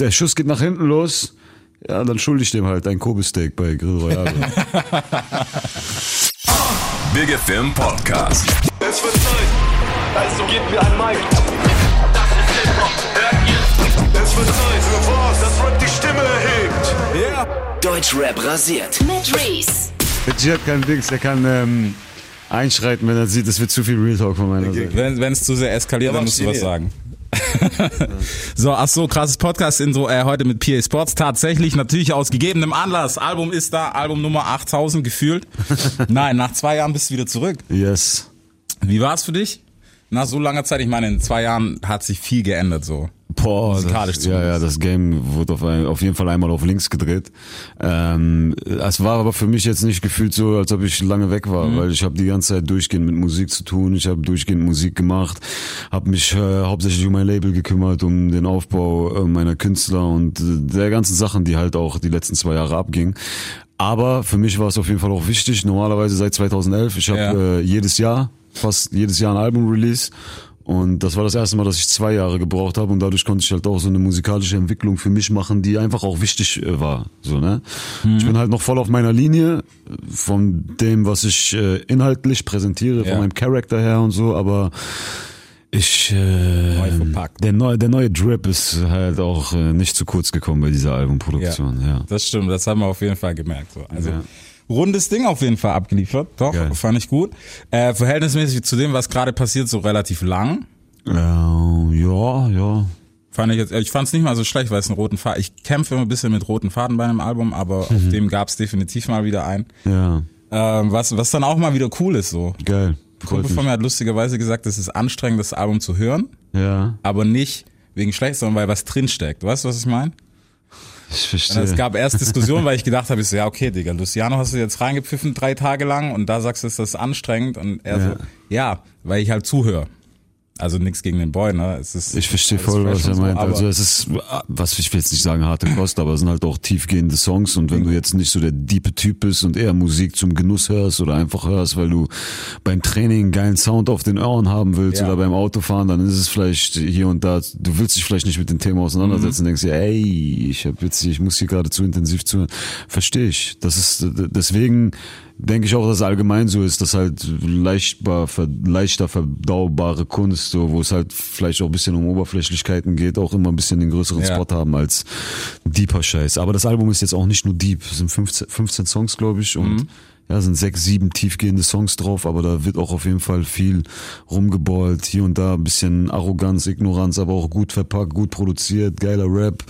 der Schuss geht nach hinten los, ja, dann schulde ich dem halt ein Kobe-Steak bei Grill Royale. Big FM Podcast. Es wird Zeit. Also gebt mir ein Mic. Das ist Hip-Hop. Hört ihr? Es wird Zeit für was, das Rap die Stimme erhebt. Yeah. Deutschrap rasiert. Mit Reese. Der G hat keinen Dings, der kann ähm, einschreiten, wenn er sieht, es wird zu viel Real Talk von meiner Seite. Wenn es zu sehr eskaliert, dann musst du was sagen. so, ach so, krasses Podcast in so äh, heute mit PA Sports. Tatsächlich, natürlich aus gegebenem Anlass. Album ist da, Album Nummer 8000 gefühlt. Nein, nach zwei Jahren bist du wieder zurück. Yes. Wie war es für dich? Nach so langer Zeit, ich meine, in zwei Jahren hat sich viel geändert so. Boah, Musikalisch das, ja, ja, das Game wurde auf, ein, auf jeden Fall einmal auf links gedreht. Ähm, es war aber für mich jetzt nicht gefühlt so, als ob ich lange weg war, weil ich habe die ganze Zeit durchgehend mit Musik zu tun. Ich habe durchgehend Musik gemacht, habe mich äh, hauptsächlich um mein Label gekümmert, um den Aufbau äh, meiner Künstler und äh, der ganzen Sachen, die halt auch die letzten zwei Jahre abgingen. Aber für mich war es auf jeden Fall auch wichtig. Normalerweise seit 2011, ich habe Ja. äh, jedes Jahr, fast jedes Jahr ein Album-Release. Und das war das erste Mal, dass ich zwei Jahre gebraucht habe und dadurch konnte ich halt auch so eine musikalische Entwicklung für mich machen, die einfach auch wichtig äh, war. So, ne? Ich bin halt noch voll auf meiner Linie von dem, was ich äh, inhaltlich präsentiere, Ja. von meinem Charakter her und so, aber ich äh, Neu verpackt. der neue der neue Drip ist halt auch äh, nicht zu kurz gekommen bei dieser Albumproduktion, ja. Das stimmt, das haben wir auf jeden Fall gemerkt. So. Also Ja. Rundes Ding auf jeden Fall abgeliefert. Doch, Geil. fand ich gut. Äh, verhältnismäßig zu dem, was gerade passiert, so relativ lang. Äh, ja, ja. Fand ich jetzt, ich fand es nicht mal so schlecht, weil es einen roten Faden. Ich kämpfe immer ein bisschen mit roten Faden bei einem Album, aber auf dem gab es definitiv mal wieder einen. Ja, Ähm, was, was dann auch mal wieder cool ist so. geil. Kumpel von mir hat lustigerweise gesagt, es ist anstrengend, das Album zu hören, Ja, aber nicht wegen schlecht, sondern weil was drinsteckt. Weißt du, was ich meine? Ich Und verstehe. Es gab erst Diskussionen, weil ich gedacht habe, ich so, ja, okay, Digga, Luciano hast du jetzt reingepfiffen drei Tage lang und da sagst du, ist das anstrengend und er Ja. so, ja, weil ich halt zuhöre. Also nichts gegen den Boy, ne? Es ist Ich verstehe alles voll, was er so, meint. also es ist, was ich will jetzt nicht sagen harte Kost, aber es sind halt auch tiefgehende Songs und wenn du jetzt nicht so der diepe Typ bist und eher Musik zum Genuss hörst oder einfach hörst, weil du beim Training einen geilen Sound auf den Ohren haben willst Ja. oder beim Autofahren, dann ist es vielleicht hier und da, du willst dich vielleicht nicht mit dem Thema auseinandersetzen und denkst dir, ey, ich hab jetzt, ich muss hier gerade zu intensiv zuhören. Verstehe ich. Das ist, deswegen denke ich auch, dass es allgemein so ist, dass halt leichtbar, ver, leichter verdaubare Kunst, so, wo es halt vielleicht auch ein bisschen um Oberflächlichkeiten geht, auch immer ein bisschen den größeren Ja. Spot haben als deeper Scheiß. Aber das Album ist jetzt auch nicht nur deep, es sind 15, 15 Songs, glaube ich, und ja, sind sechs, sieben tiefgehende Songs drauf, aber da wird auch auf jeden Fall viel rumgeballt, hier und da ein bisschen Arroganz, Ignoranz, aber auch gut verpackt, gut produziert, geiler Rap.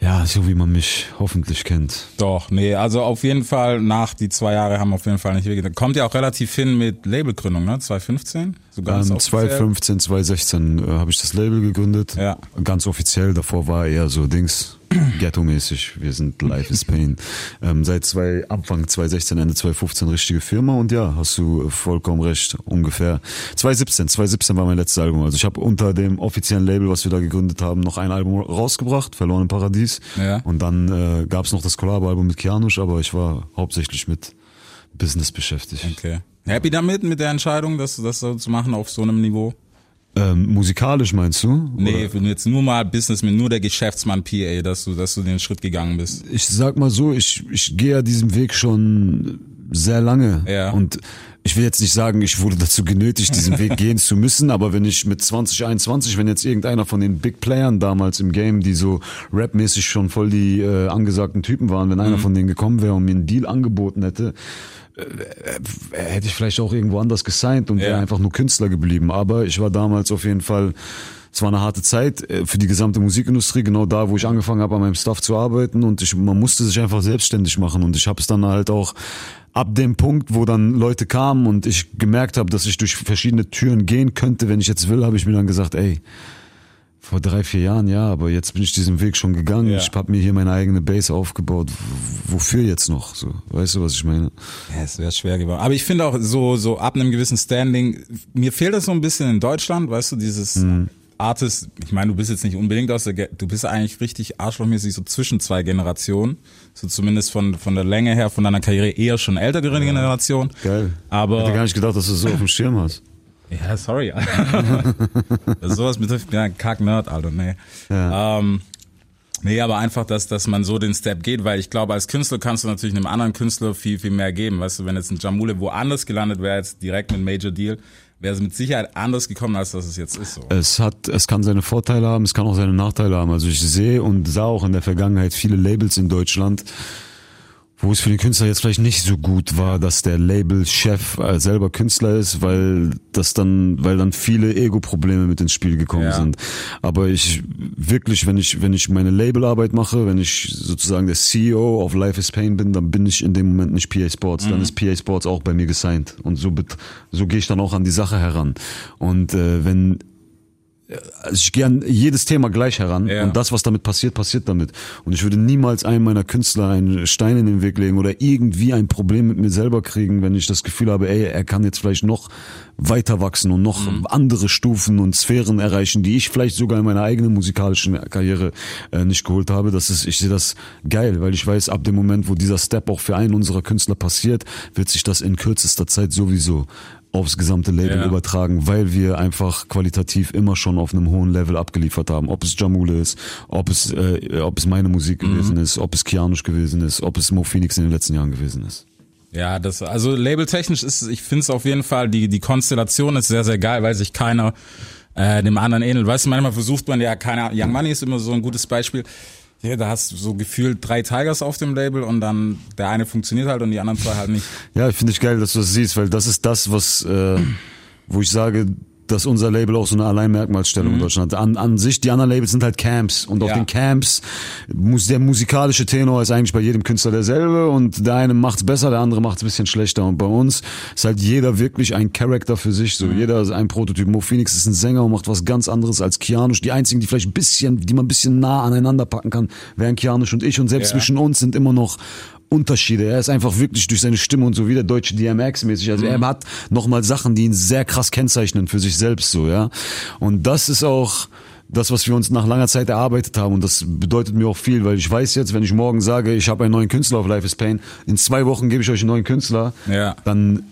Ja, so wie man mich hoffentlich kennt. Doch, nee, also auf jeden Fall nach die zwei Jahre haben auf jeden Fall nicht wehgetan. Kommt ja auch relativ hin mit Labelgründung, ne? 2015? So ganz Ähm, offiziell. 2015, 2016 äh, habe ich das Label gegründet. Ja. Ganz offiziell. Davor war eher so Dings Ghetto-mäßig. Wir sind Life is Pain. Ähm, seit zwei, Anfang 2016, Ende 2015 richtige Firma und ja, hast du vollkommen recht. Ungefähr 2017. 2017 war mein letztes Album. Also ich habe unter dem offiziellen Label, was wir da gegründet haben, noch ein Album rausgebracht, Verloren im Paradies. Ja. Und dann äh, gab es noch das Collabo-Album mit Kianush, aber ich war hauptsächlich mit Business beschäftigt. Okay. Happy damit, mit der Entscheidung, das, das so zu machen auf so einem Niveau? Ähm, musikalisch meinst du? Nee, Oder? jetzt nur mal Businessman, nur der Geschäftsmann PA, dass du, dass du den Schritt gegangen bist. ich sag mal so, ich, ich gehe ja diesen Weg schon sehr lange. Ja. Und ich will jetzt nicht sagen, ich wurde dazu genötigt, diesen Weg gehen zu müssen, aber wenn ich mit 2021, wenn jetzt irgendeiner von den Big Playern damals im Game, die so rapmäßig schon voll die äh, angesagten Typen waren, wenn einer von denen gekommen wäre und mir einen Deal angeboten hätte, äh, hätte ich vielleicht auch irgendwo anders gesigned und wäre Ja. einfach nur Künstler geblieben. Aber ich war damals auf jeden Fall, es war eine harte Zeit äh, für die gesamte Musikindustrie, genau da, wo ich angefangen habe, an meinem Stuff zu arbeiten und ich, man musste sich einfach selbstständig machen und ich habe es dann halt auch ab dem Punkt, wo dann Leute kamen und ich gemerkt habe, dass ich durch verschiedene Türen gehen könnte, wenn ich jetzt will, habe ich mir dann gesagt, ey, vor drei, vier Jahren, ja, aber jetzt bin ich diesen Weg schon gegangen. Ja. Ich habe mir hier meine eigene Base aufgebaut. W- Wofür jetzt noch? So, weißt du, was ich meine? Ja, es wäre schwer geworden. Aber ich finde auch so, so ab einem gewissen Standing, mir fehlt das so ein bisschen in Deutschland, weißt du, dieses Mhm. Artist, ich meine, du bist jetzt nicht unbedingt aus der, Ge du bist eigentlich richtig arschlochmäßig so zwischen zwei Generationen, so zumindest von, von der Länge her, von deiner Karriere eher schon ältere Generation. Geil. Aber- Hätte gar nicht gedacht, dass du es so auf dem Schirm hast. Ja, sorry. Sowas betrifft ja, kack Nerd, Alter, nee. Ähm, Nee, aber einfach, dass, dass man so den Step geht, weil ich glaube, als Künstler kannst du natürlich einem anderen Künstler viel, viel mehr geben. Weißt du, wenn jetzt ein Jamule woanders gelandet wäre, jetzt direkt mit Major Deal, wäre es mit Sicherheit anders gekommen, als das es jetzt ist. So. Es hat, es kann seine Vorteile haben, es kann auch seine Nachteile haben. Also ich sehe und sah auch in der Vergangenheit viele Labels in Deutschland, wo es für den Künstler jetzt vielleicht nicht so gut war, dass der Labelchef äh, selber Künstler ist, weil das dann, weil dann viele Ego-Probleme mit ins Spiel gekommen Ja. sind. Aber ich wirklich, wenn ich, wenn ich meine Labelarbeit mache, wenn ich sozusagen der CEO auf Life is Pain bin, dann bin ich in dem Moment nicht PA Sports, Mhm. dann ist PA Sports auch bei mir gesigned. Und so, so gehe ich dann auch an die Sache heran. Und äh, wenn also ich gehe an jedes Thema gleich heran Ja. und das, was damit passiert, passiert damit. Und ich würde niemals einem meiner Künstler einen Stein in den Weg legen oder irgendwie ein Problem mit mir selber kriegen, wenn ich das Gefühl habe, ey, er kann jetzt vielleicht noch weiter wachsen und noch Mhm. andere Stufen und Sphären erreichen, die ich vielleicht sogar in meiner eigenen musikalischen Karriere äh, nicht geholt habe. Das ist, ich sehe das geil, weil ich weiß, ab dem Moment, wo dieser Step auch für einen unserer Künstler passiert, wird sich das in kürzester Zeit sowieso aufs gesamte Label Ja. übertragen, weil wir einfach qualitativ immer schon auf einem hohen Level abgeliefert haben. Ob es Jamule ist, ob es, äh, ob es meine Musik Mhm. gewesen ist, ob es Kianush gewesen ist, ob es Mo Phoenix in den letzten Jahren gewesen ist. Ja, das, also labeltechnisch ist, ich finde es auf jeden Fall, die, die Konstellation ist sehr, sehr geil, weil sich keiner äh, dem anderen ähnelt. Weißt du, manchmal versucht man ja, keine Ahnung, Young Money ist immer so ein gutes Beispiel. Ja, da hast du so gefühlt drei Tigers auf dem Label und dann der eine funktioniert halt und die anderen zwei halt nicht. Ja, finde ich geil, dass du das siehst, weil das ist das, was, äh, wo ich sage, dass unser Label auch so eine Alleinmerkmalsstellung in Deutschland hat. An, an sich, die anderen Labels sind halt Camps und auf Ja. den Camps, muss, der musikalische Tenor ist eigentlich bei jedem Künstler derselbe und der eine macht's besser, der andere macht's ein bisschen schlechter und bei uns ist halt jeder wirklich ein Charakter für sich, so jeder ist ein Prototyp. Mo Phoenix ist ein Sänger und macht was ganz anderes als Kianush. Die einzigen, die vielleicht ein bisschen, die man ein bisschen nah aneinander packen kann, wären Kianush und ich und selbst Ja. zwischen uns sind immer noch Unterschiede. Er ist einfach wirklich durch seine Stimme und so wie der deutsche DMX-mäßig. Also er hat nochmal Sachen, die ihn sehr krass kennzeichnen für sich selbst so, ja. Und das ist auch das, was wir uns nach langer Zeit erarbeitet haben. Und das bedeutet mir auch viel, weil ich weiß jetzt, wenn ich morgen sage, ich habe einen neuen Künstler auf Life is Pain, in zwei Wochen gebe ich euch einen neuen Künstler, Ja. dann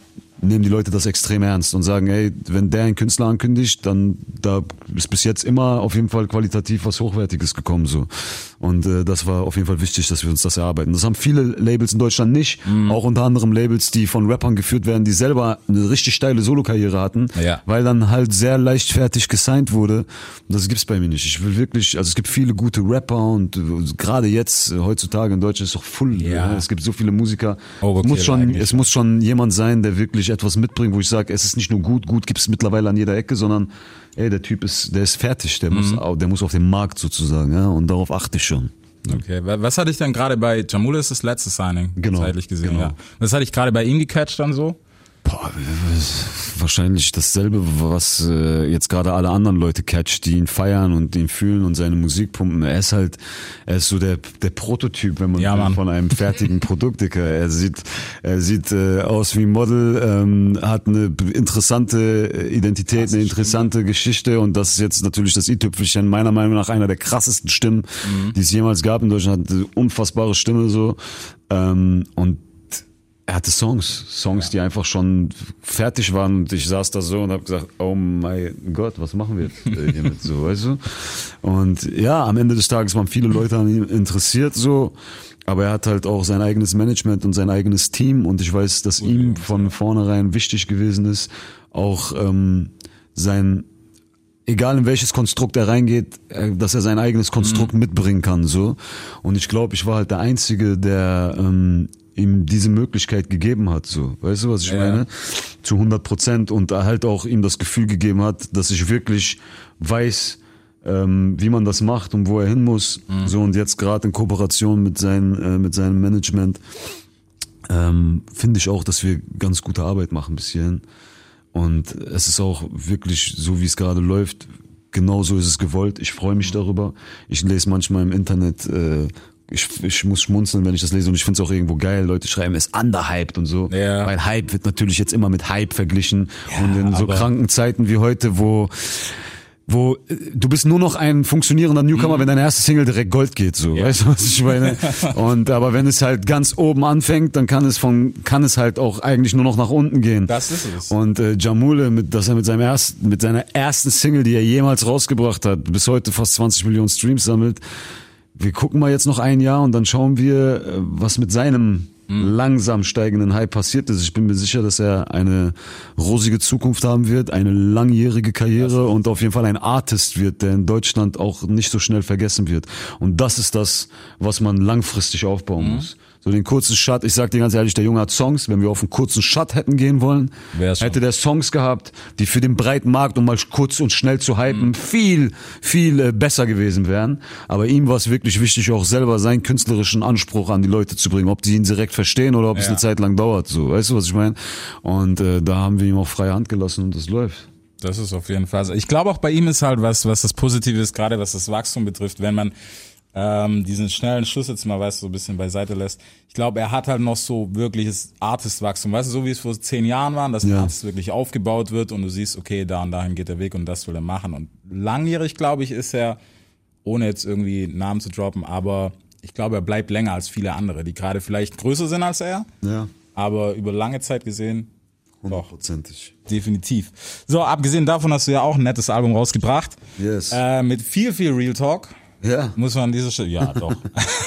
nehmen die Leute das extrem ernst und sagen, ey, wenn der einen Künstler ankündigt, dann da ist bis jetzt immer auf jeden Fall qualitativ was Hochwertiges gekommen so. Und äh, das war auf jeden Fall wichtig, dass wir uns das erarbeiten. Das haben viele Labels in Deutschland nicht, auch unter anderem Labels, die von Rappern geführt werden, die selber eine richtig steile Solokarriere hatten, Ja. weil dann halt sehr leichtfertig gesigned wurde. Und das gibt's bei mir nicht. Ich will wirklich, also es gibt viele gute Rapper und äh, gerade jetzt äh, heutzutage in Deutschland ist doch full. Ja. Ja. Es gibt so viele Musiker. Es muss schon, es muss schon jemand sein, der wirklich etwas mitbringt, wo ich sage, es ist nicht nur gut, gut gibt's mittlerweile an jeder Ecke, sondern ey, der Typ ist, der ist fertig, der Mhm. muss, der muss auf den Markt sozusagen, ja, und darauf achte ich schon. Okay, wa- was hatte ich denn gerade bei Jamule ist das letzte Signing, Genau, zeitlich gesehen, genau. ja. Was hatte ich gerade bei ihm gecatcht dann so? Boah, wahrscheinlich dasselbe, was äh, jetzt gerade alle anderen Leute catcht, die ihn feiern und ihn fühlen und seine Musik pumpen. Er ist halt, er ist so der der Prototyp, wenn man Ja, will, von einem fertigen Produkt. Dicker. Er sieht, er sieht äh, aus wie ein Model, ähm, hat eine interessante Identität, eine interessante Geschichte und das ist jetzt natürlich das i-Tüpfelchen. Meiner Meinung nach einer der krassesten Stimmen, Mhm. die es jemals gab in Deutschland. Hat eine unfassbare Stimme so ähm, und er hatte Songs, Songs, die einfach schon fertig waren und ich saß da so und habe gesagt, oh mein Gott, was machen wir jetzt äh, hiermit so, weißt du? Und ja, am Ende des Tages waren viele Leute an ihm interessiert so, aber er hat halt auch sein eigenes Management und sein eigenes Team und ich weiß, dass ihm von vornherein wichtig gewesen ist, auch ähm, sein egal in welches Konstrukt er reingeht, äh, dass er sein eigenes Konstrukt mitbringen kann, so. Und ich glaube, ich war halt der Einzige, der ähm, ihm diese Möglichkeit gegeben hat, so. Weißt du, was ich Ja. meine? Zu 100 Prozent und halt auch ihm das Gefühl gegeben hat, dass ich wirklich weiß, ähm, wie man das macht und wo er hin muss. So und jetzt gerade in Kooperation mit, sein, äh, mit seinem Management ähm, finde ich auch, dass wir ganz gute Arbeit machen bis hierhin. Und es ist auch wirklich so, wie es gerade läuft. Genau so ist es gewollt. Ich freue mich darüber. Ich lese manchmal im Internet, äh, ich, ich muss schmunzeln, wenn ich das lese und ich finde es auch irgendwo geil. Leute schreiben, es ist underhyped und so. Ja. Weil Hype wird natürlich jetzt immer mit Hype verglichen. und in so kranken Zeiten wie heute, wo wo äh, du bist nur noch ein funktionierender Newcomer, wenn deine erste Single direkt Gold geht, so, weißt du, was ich meine? Und aber wenn es halt ganz oben anfängt, dann kann es von kann es halt auch eigentlich nur noch nach unten gehen. Das ist es. Und äh, Jamule, mit, dass er mit seinem ersten, mit seiner ersten Single, die er jemals rausgebracht hat, bis heute fast 20 Millionen Streams sammelt, wir gucken mal jetzt noch ein Jahr und dann schauen wir, äh, was mit seinem langsam steigenden Hype passiert ist. Ich bin mir sicher, dass er eine rosige Zukunft haben wird, eine langjährige Karriere und auf jeden Fall ein Artist wird, der in Deutschland auch nicht so schnell vergessen wird. Und das ist das, was man langfristig aufbauen muss. So den kurzen Shot, ich sag dir ganz ehrlich, der Junge hat Songs, wenn wir auf einen kurzen Shot hätten gehen wollen, Wär's schon. hätte der Songs gehabt, die für den breiten Markt, um mal kurz und schnell zu hypen, viel, viel äh, besser gewesen wären. Aber ihm war es wirklich wichtig, auch selber seinen künstlerischen Anspruch an die Leute zu bringen, ob die ihn direkt verstehen oder ob es Ja. eine Zeit lang dauert. So, weißt du, was ich meine? Und äh, da haben wir ihm auch freie Hand gelassen und das läuft. Das ist auf jeden Fall. so. Ich glaube auch bei ihm ist halt was, was das Positive ist, gerade was das Wachstum betrifft, wenn man ähm, diesen schnellen Schuss jetzt mal, weißt du, so ein bisschen beiseite lässt. Ich glaube, er hat halt noch so wirkliches Artist-Wachstum, weißt du, so wie es vor zehn Jahren war, dass ein Ja. Artist wirklich aufgebaut wird und du siehst, okay, da und dahin geht der Weg und das will er machen. Und langjährig, glaube ich, ist er, ohne jetzt irgendwie Namen zu droppen, aber ich glaube, er bleibt länger als viele andere, die gerade vielleicht größer sind als er, Ja, aber über lange Zeit gesehen hundertprozentig. Definitiv. So, abgesehen davon hast du ja auch ein nettes Album rausgebracht. Yes. Äh, mit viel, viel Real Talk. Ja, Muss man an dieser Stelle. Ja, doch.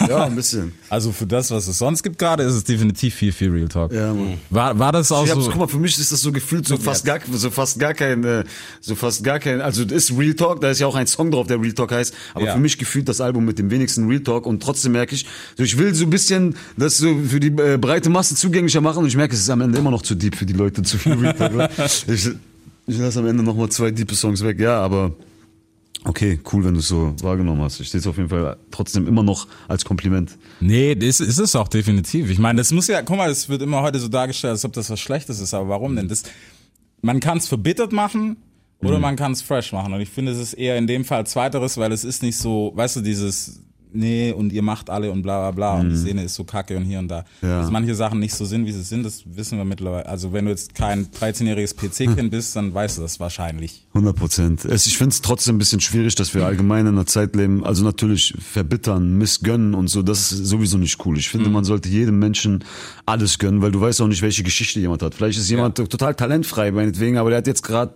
ja, ein bisschen. also für das, was es sonst gibt gerade, ist es definitiv viel, viel Real Talk. Ja, Mann. War, war das auch Ich so. guck mal, für mich ist das so gefühlt so fast gar, so fast gar kein, äh, so fast gar kein, also das ist Real Talk, da ist ja auch ein Song drauf, der Real Talk heißt, aber Ja. für mich gefühlt das Album mit dem wenigsten Real Talk und trotzdem merke ich, so ich will so ein bisschen das so für die äh, breite Masse zugänglicher machen und ich merke, es ist am Ende immer noch zu deep für die Leute, zu viel Real Talk. oder? ich, ich lasse am Ende noch mal zwei diepe Songs weg, ja, aber okay, cool, wenn du es so wahrgenommen hast. Ich sehe es auf jeden Fall trotzdem immer noch als Kompliment. Nee, das ist es auch definitiv. Ich meine, das muss ja, guck mal, es wird immer heute so dargestellt, als ob das was Schlechtes ist, aber warum denn? Das, man kann es verbittert machen oder man kann es fresh machen. Und ich finde, es ist eher in dem Fall zweiteres, weil es ist nicht so, weißt du, dieses, nee, und ihr macht alle und bla bla bla und die Szene ist so kacke und hier und da. Ja. Dass manche Sachen nicht so sind, wie sie sind, das wissen wir mittlerweile. Also wenn du jetzt kein 13-jähriges PC-Kind bist, dann weißt du das wahrscheinlich. 100 Prozent. Ich finde es trotzdem ein bisschen schwierig, dass wir allgemein in einer Zeit leben, also natürlich verbittern, missgönnen und so, das ist sowieso nicht cool. Ich finde, man sollte jedem Menschen alles gönnen, weil du weißt auch nicht, welche Geschichte jemand hat. Vielleicht ist jemand total talentfrei, meinetwegen, aber der hat jetzt gerade,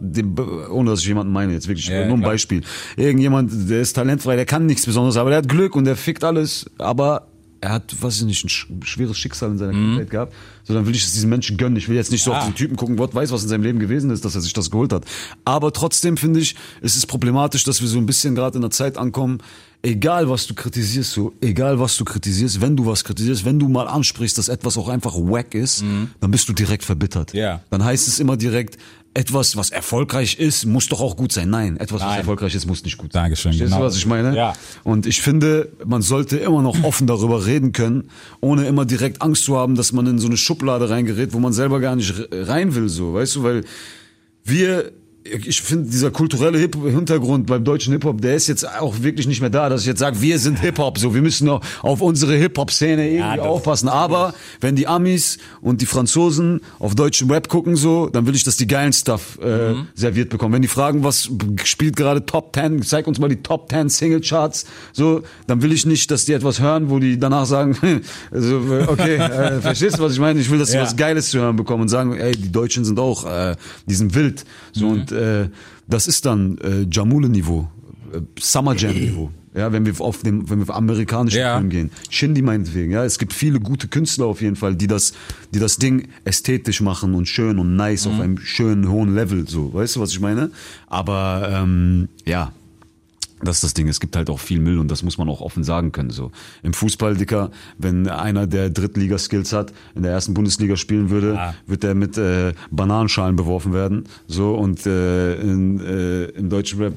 ohne dass ich jemanden meine, jetzt wirklich Ja, nur ein klar. Beispiel. Irgendjemand, der ist talentfrei, der kann nichts Besonderes, aber der hat Glück und der fickt alles, aber er hat, weiß ich nicht, ein sch- schweres Schicksal in seiner Kindheit gehabt. So, dann will ich es diesen Menschen gönnen. Ich will jetzt nicht so Ja. auf den Typen gucken, Gott weiß, was in seinem Leben gewesen ist, dass er sich das geholt hat. Aber trotzdem finde ich, es ist problematisch, dass wir so ein bisschen gerade in einer Zeit ankommen, egal was du kritisierst, so, egal was du kritisierst, wenn du was kritisierst, wenn du mal ansprichst, dass etwas auch einfach wack ist, dann bist du direkt verbittert. Mhm. Ja. Dann heißt es immer direkt, etwas, was erfolgreich ist, muss doch auch gut sein. Nein, etwas, was Nein. erfolgreich ist, muss nicht gut sein. Dankeschön, Verstehst genau. du, was ich meine? Ja. Und ich finde, man sollte immer noch offen darüber reden können, ohne immer direkt Angst zu haben, dass man in so eine Schublade reingerät, wo man selber gar nicht re- rein will, so, weißt du, weil wir, ich finde, dieser kulturelle Hip Hintergrund beim deutschen Hip-Hop, der ist jetzt auch wirklich nicht mehr da, dass ich jetzt sage, wir sind Hip-Hop, so, wir müssen noch auf unsere Hip-Hop-Szene irgendwie das- aufpassen. Aber wenn die Amis und die Franzosen auf deutschen Rap gucken, so, dann will ich, dass die geilen Stuff äh, serviert bekommen. Wenn die fragen, was spielt gerade Top 10, zeig uns mal die Top 10 Single-Charts, so, dann will ich nicht, dass die etwas hören, wo die danach sagen, also, äh, okay, äh, verstehst du, was ich meine? Ich will, dass sie Ja. was Geiles zu hören bekommen und sagen, ey, die Deutschen sind auch, äh, die sind wild. So, Mhm. und äh, das ist dann äh, Jamule-Niveau, äh, Summer Jam-Niveau. Ja, wenn wir auf dem, wenn wir auf amerikanischen Ja. Film gehen. Shindy meinetwegen, ja. Es gibt viele gute Künstler auf jeden Fall, die das, die das Ding ästhetisch machen und schön und nice Mhm. auf einem schönen, hohen Level, so. Weißt du, was ich meine? Aber, ähm, ja. Das ist das Ding. Es gibt halt auch viel Müll und das muss man auch offen sagen können. So im Fußball, Dicker, wenn einer der Drittliga-Skills hat, in der ersten Bundesliga spielen würde, Ja. wird der mit äh, Bananenschalen beworfen werden. So und äh, in, äh, im deutschen Rap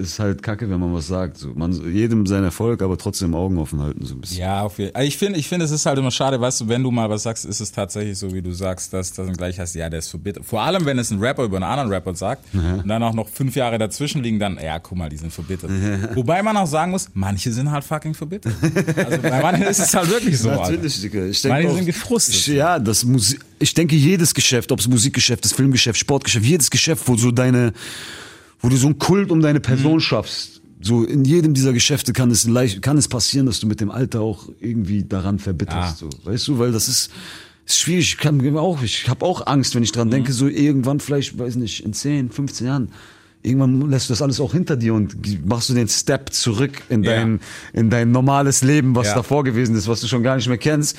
ist halt Kacke, wenn man was sagt. So man jedem sein Erfolg, aber trotzdem Augen offen halten so ein bisschen. Ja, auf jeden Fall. Ich finde, ich finde, es ist halt immer schade, weißt du, wenn du mal was sagst, ist es tatsächlich so, wie du sagst, dass das dann gleich heißt, ja, der ist verbittert. Vor allem, wenn es ein Rapper über einen anderen Rapper sagt und dann auch noch fünf Jahre dazwischen liegen, dann, ja, guck mal, die sind verbittert. Wobei man auch sagen muss, manche sind halt fucking verbittert. Also bei manchen ist es halt wirklich so. Natürlich, Digga. Ich Manche denke sind auch, gefrustet. Ich, ja, das Musi ich denke, jedes Geschäft, ob es Musikgeschäft ist, Filmgeschäft, Sportgeschäft, jedes Geschäft, wo so deine, wo du so einen Kult um deine Person schaffst. So in jedem dieser Geschäfte kann es leicht, kann es passieren, dass du mit dem Alter auch irgendwie daran verbitterst. Ah. So, weißt du, weil das ist, ist schwierig. Ich kann mir auch, ich habe auch Angst, wenn ich dran denke, so irgendwann vielleicht, weiß nicht, in 10, 15 Jahren irgendwann lässt du das alles auch hinter dir und machst du den Step zurück in dein, in dein normales Leben, was Ja. davor gewesen ist, was du schon gar nicht mehr kennst.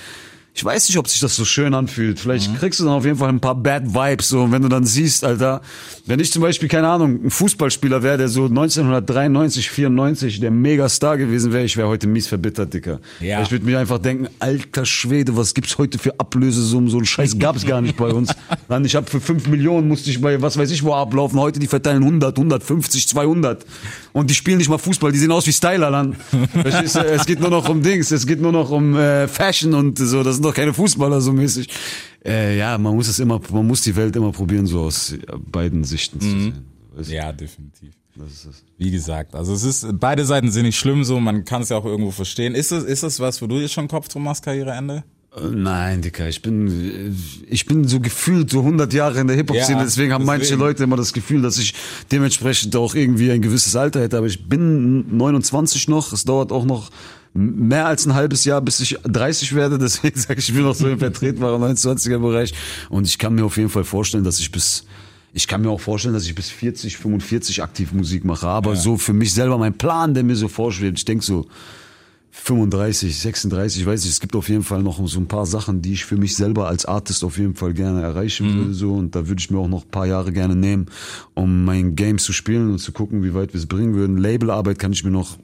Ich weiß nicht, ob sich das so schön anfühlt. Vielleicht Mhm. kriegst du dann auf jeden Fall ein paar Bad Vibes. So, und wenn du dann siehst, Alter, wenn ich zum Beispiel, keine Ahnung, ein Fußballspieler wäre, der so 1993, 94 der Megastar gewesen wäre, ich wäre heute mies verbittert, Dicker. Ja. Ich würde mir einfach denken, alter Schwede, was gibt's heute für Ablösesummen? So einen Scheiß gab's gar nicht bei uns. Dann, ich habe für 5 Millionen musste ich bei, was weiß ich wo ablaufen. Heute, die verteilen 100, 150, 200. Und die spielen nicht mal Fußball, die sehen aus wie Styler dann. Es geht nur noch um Dings, es geht nur noch um äh, Fashion und so. Das sind doch keine Fußballer so mäßig. Äh, ja, man muss es immer, man muss die Welt immer probieren, so aus beiden Sichten zu sehen. Weißt du? Ja, definitiv. Es. Wie gesagt, also es ist, beide Seiten sind nicht schlimm so, man kann es ja auch irgendwo verstehen. Ist das, ist das was, wo du dir schon Kopf drum machst, Karriereende? Äh, Nein, Dicker, ich bin, ich bin so gefühlt so 100 Jahre in der Hip-Hop-Szene, Ja, deswegen haben manche deswegen. Leute immer das Gefühl, dass ich dementsprechend auch irgendwie ein gewisses Alter hätte, aber ich bin 29 noch, es dauert auch noch mehr als ein halbes Jahr, bis ich 30 werde, deswegen sage ich, ich bin noch so im vertretbaren 29er-Bereich und ich kann mir auf jeden Fall vorstellen, dass ich bis ich kann mir auch vorstellen, dass ich bis 40, 45 aktiv Musik mache, aber so für mich selber mein Plan, der mir so vorschwebt, ich denke so 35, 36, ich weiß nicht, es gibt auf jeden Fall noch so ein paar Sachen, die ich für mich selber als Artist auf jeden Fall gerne erreichen würde, so, und da würde ich mir auch noch ein paar Jahre gerne nehmen, um mein Game zu spielen und zu gucken, wie weit wir es bringen würden. Labelarbeit kann ich mir noch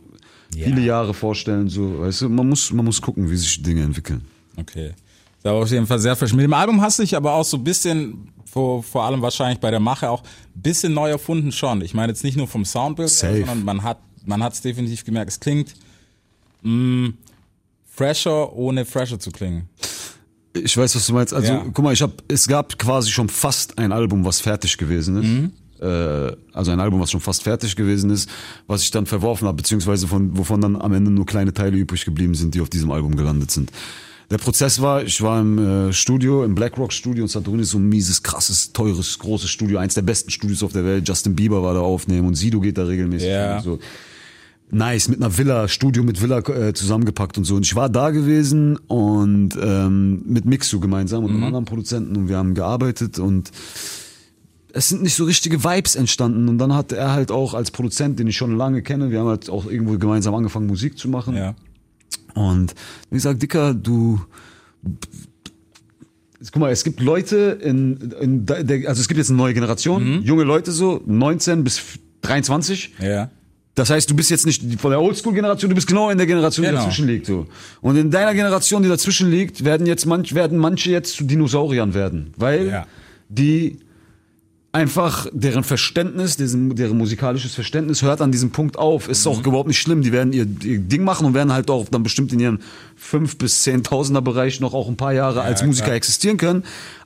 viele Jahre vorstellen, so, weißt du, man muss, man muss gucken, wie sich Dinge entwickeln. Okay. Ist aber auf jeden Fall sehr frisch. Mit dem Album hast du dich aber auch so ein bisschen, vor, vor allem wahrscheinlich bei der Mache auch, ein bisschen neu erfunden schon. Ich meine jetzt nicht nur vom Soundbild, Safe. sondern man hat man hat es definitiv gemerkt, es klingt mh, fresher, ohne fresher zu klingen. Ich weiß, was du meinst. Also, Ja. guck mal, ich hab, es gab quasi schon fast ein Album, was fertig gewesen ist. Mhm. Äh, also ein Album, was schon fast fertig gewesen ist, was ich dann verworfen habe, beziehungsweise von, wovon dann am Ende nur kleine Teile übrig geblieben sind, die auf diesem Album gelandet sind. Der Prozess war, ich war im äh, Studio, im Blackrock Studio und Santorini ist so ein mieses, krasses, teures, großes Studio, eins der besten Studios auf der Welt. Justin Bieber war da aufnehmen und Sido geht da regelmäßig. Und so nice, mit einer Villa, Studio mit Villa äh, zusammengepackt und so. Und ich war da gewesen und ähm, mit Mixu gemeinsam und einem anderen Produzenten und wir haben gearbeitet und es sind nicht so richtige Vibes entstanden. Und dann hat er halt auch als Produzent, den ich schon lange kenne, wir haben halt auch irgendwo gemeinsam angefangen, Musik zu machen. Ja. Und wie gesagt, Dicker, du. Guck mal, es gibt Leute in, in der, also es gibt jetzt eine neue Generation, junge Leute so, 19 bis 23. Ja. Das heißt, du bist jetzt nicht von der Oldschool-Generation, du bist genau in der Generation, die Genau. dazwischen liegt. So. Und in deiner Generation, die dazwischen liegt, werden jetzt manch, werden manche jetzt zu Dinosauriern werden. Weil Ja. die einfach deren Verständnis, deren, deren musikalisches Verständnis hört an diesem Punkt auf. Ist Mhm. auch überhaupt nicht schlimm. Die werden ihr, ihr Ding machen und werden halt auch dann bestimmt in ihrem fünf bis zehntausender Bereich noch auch ein paar Jahre als Musiker klar. existieren können.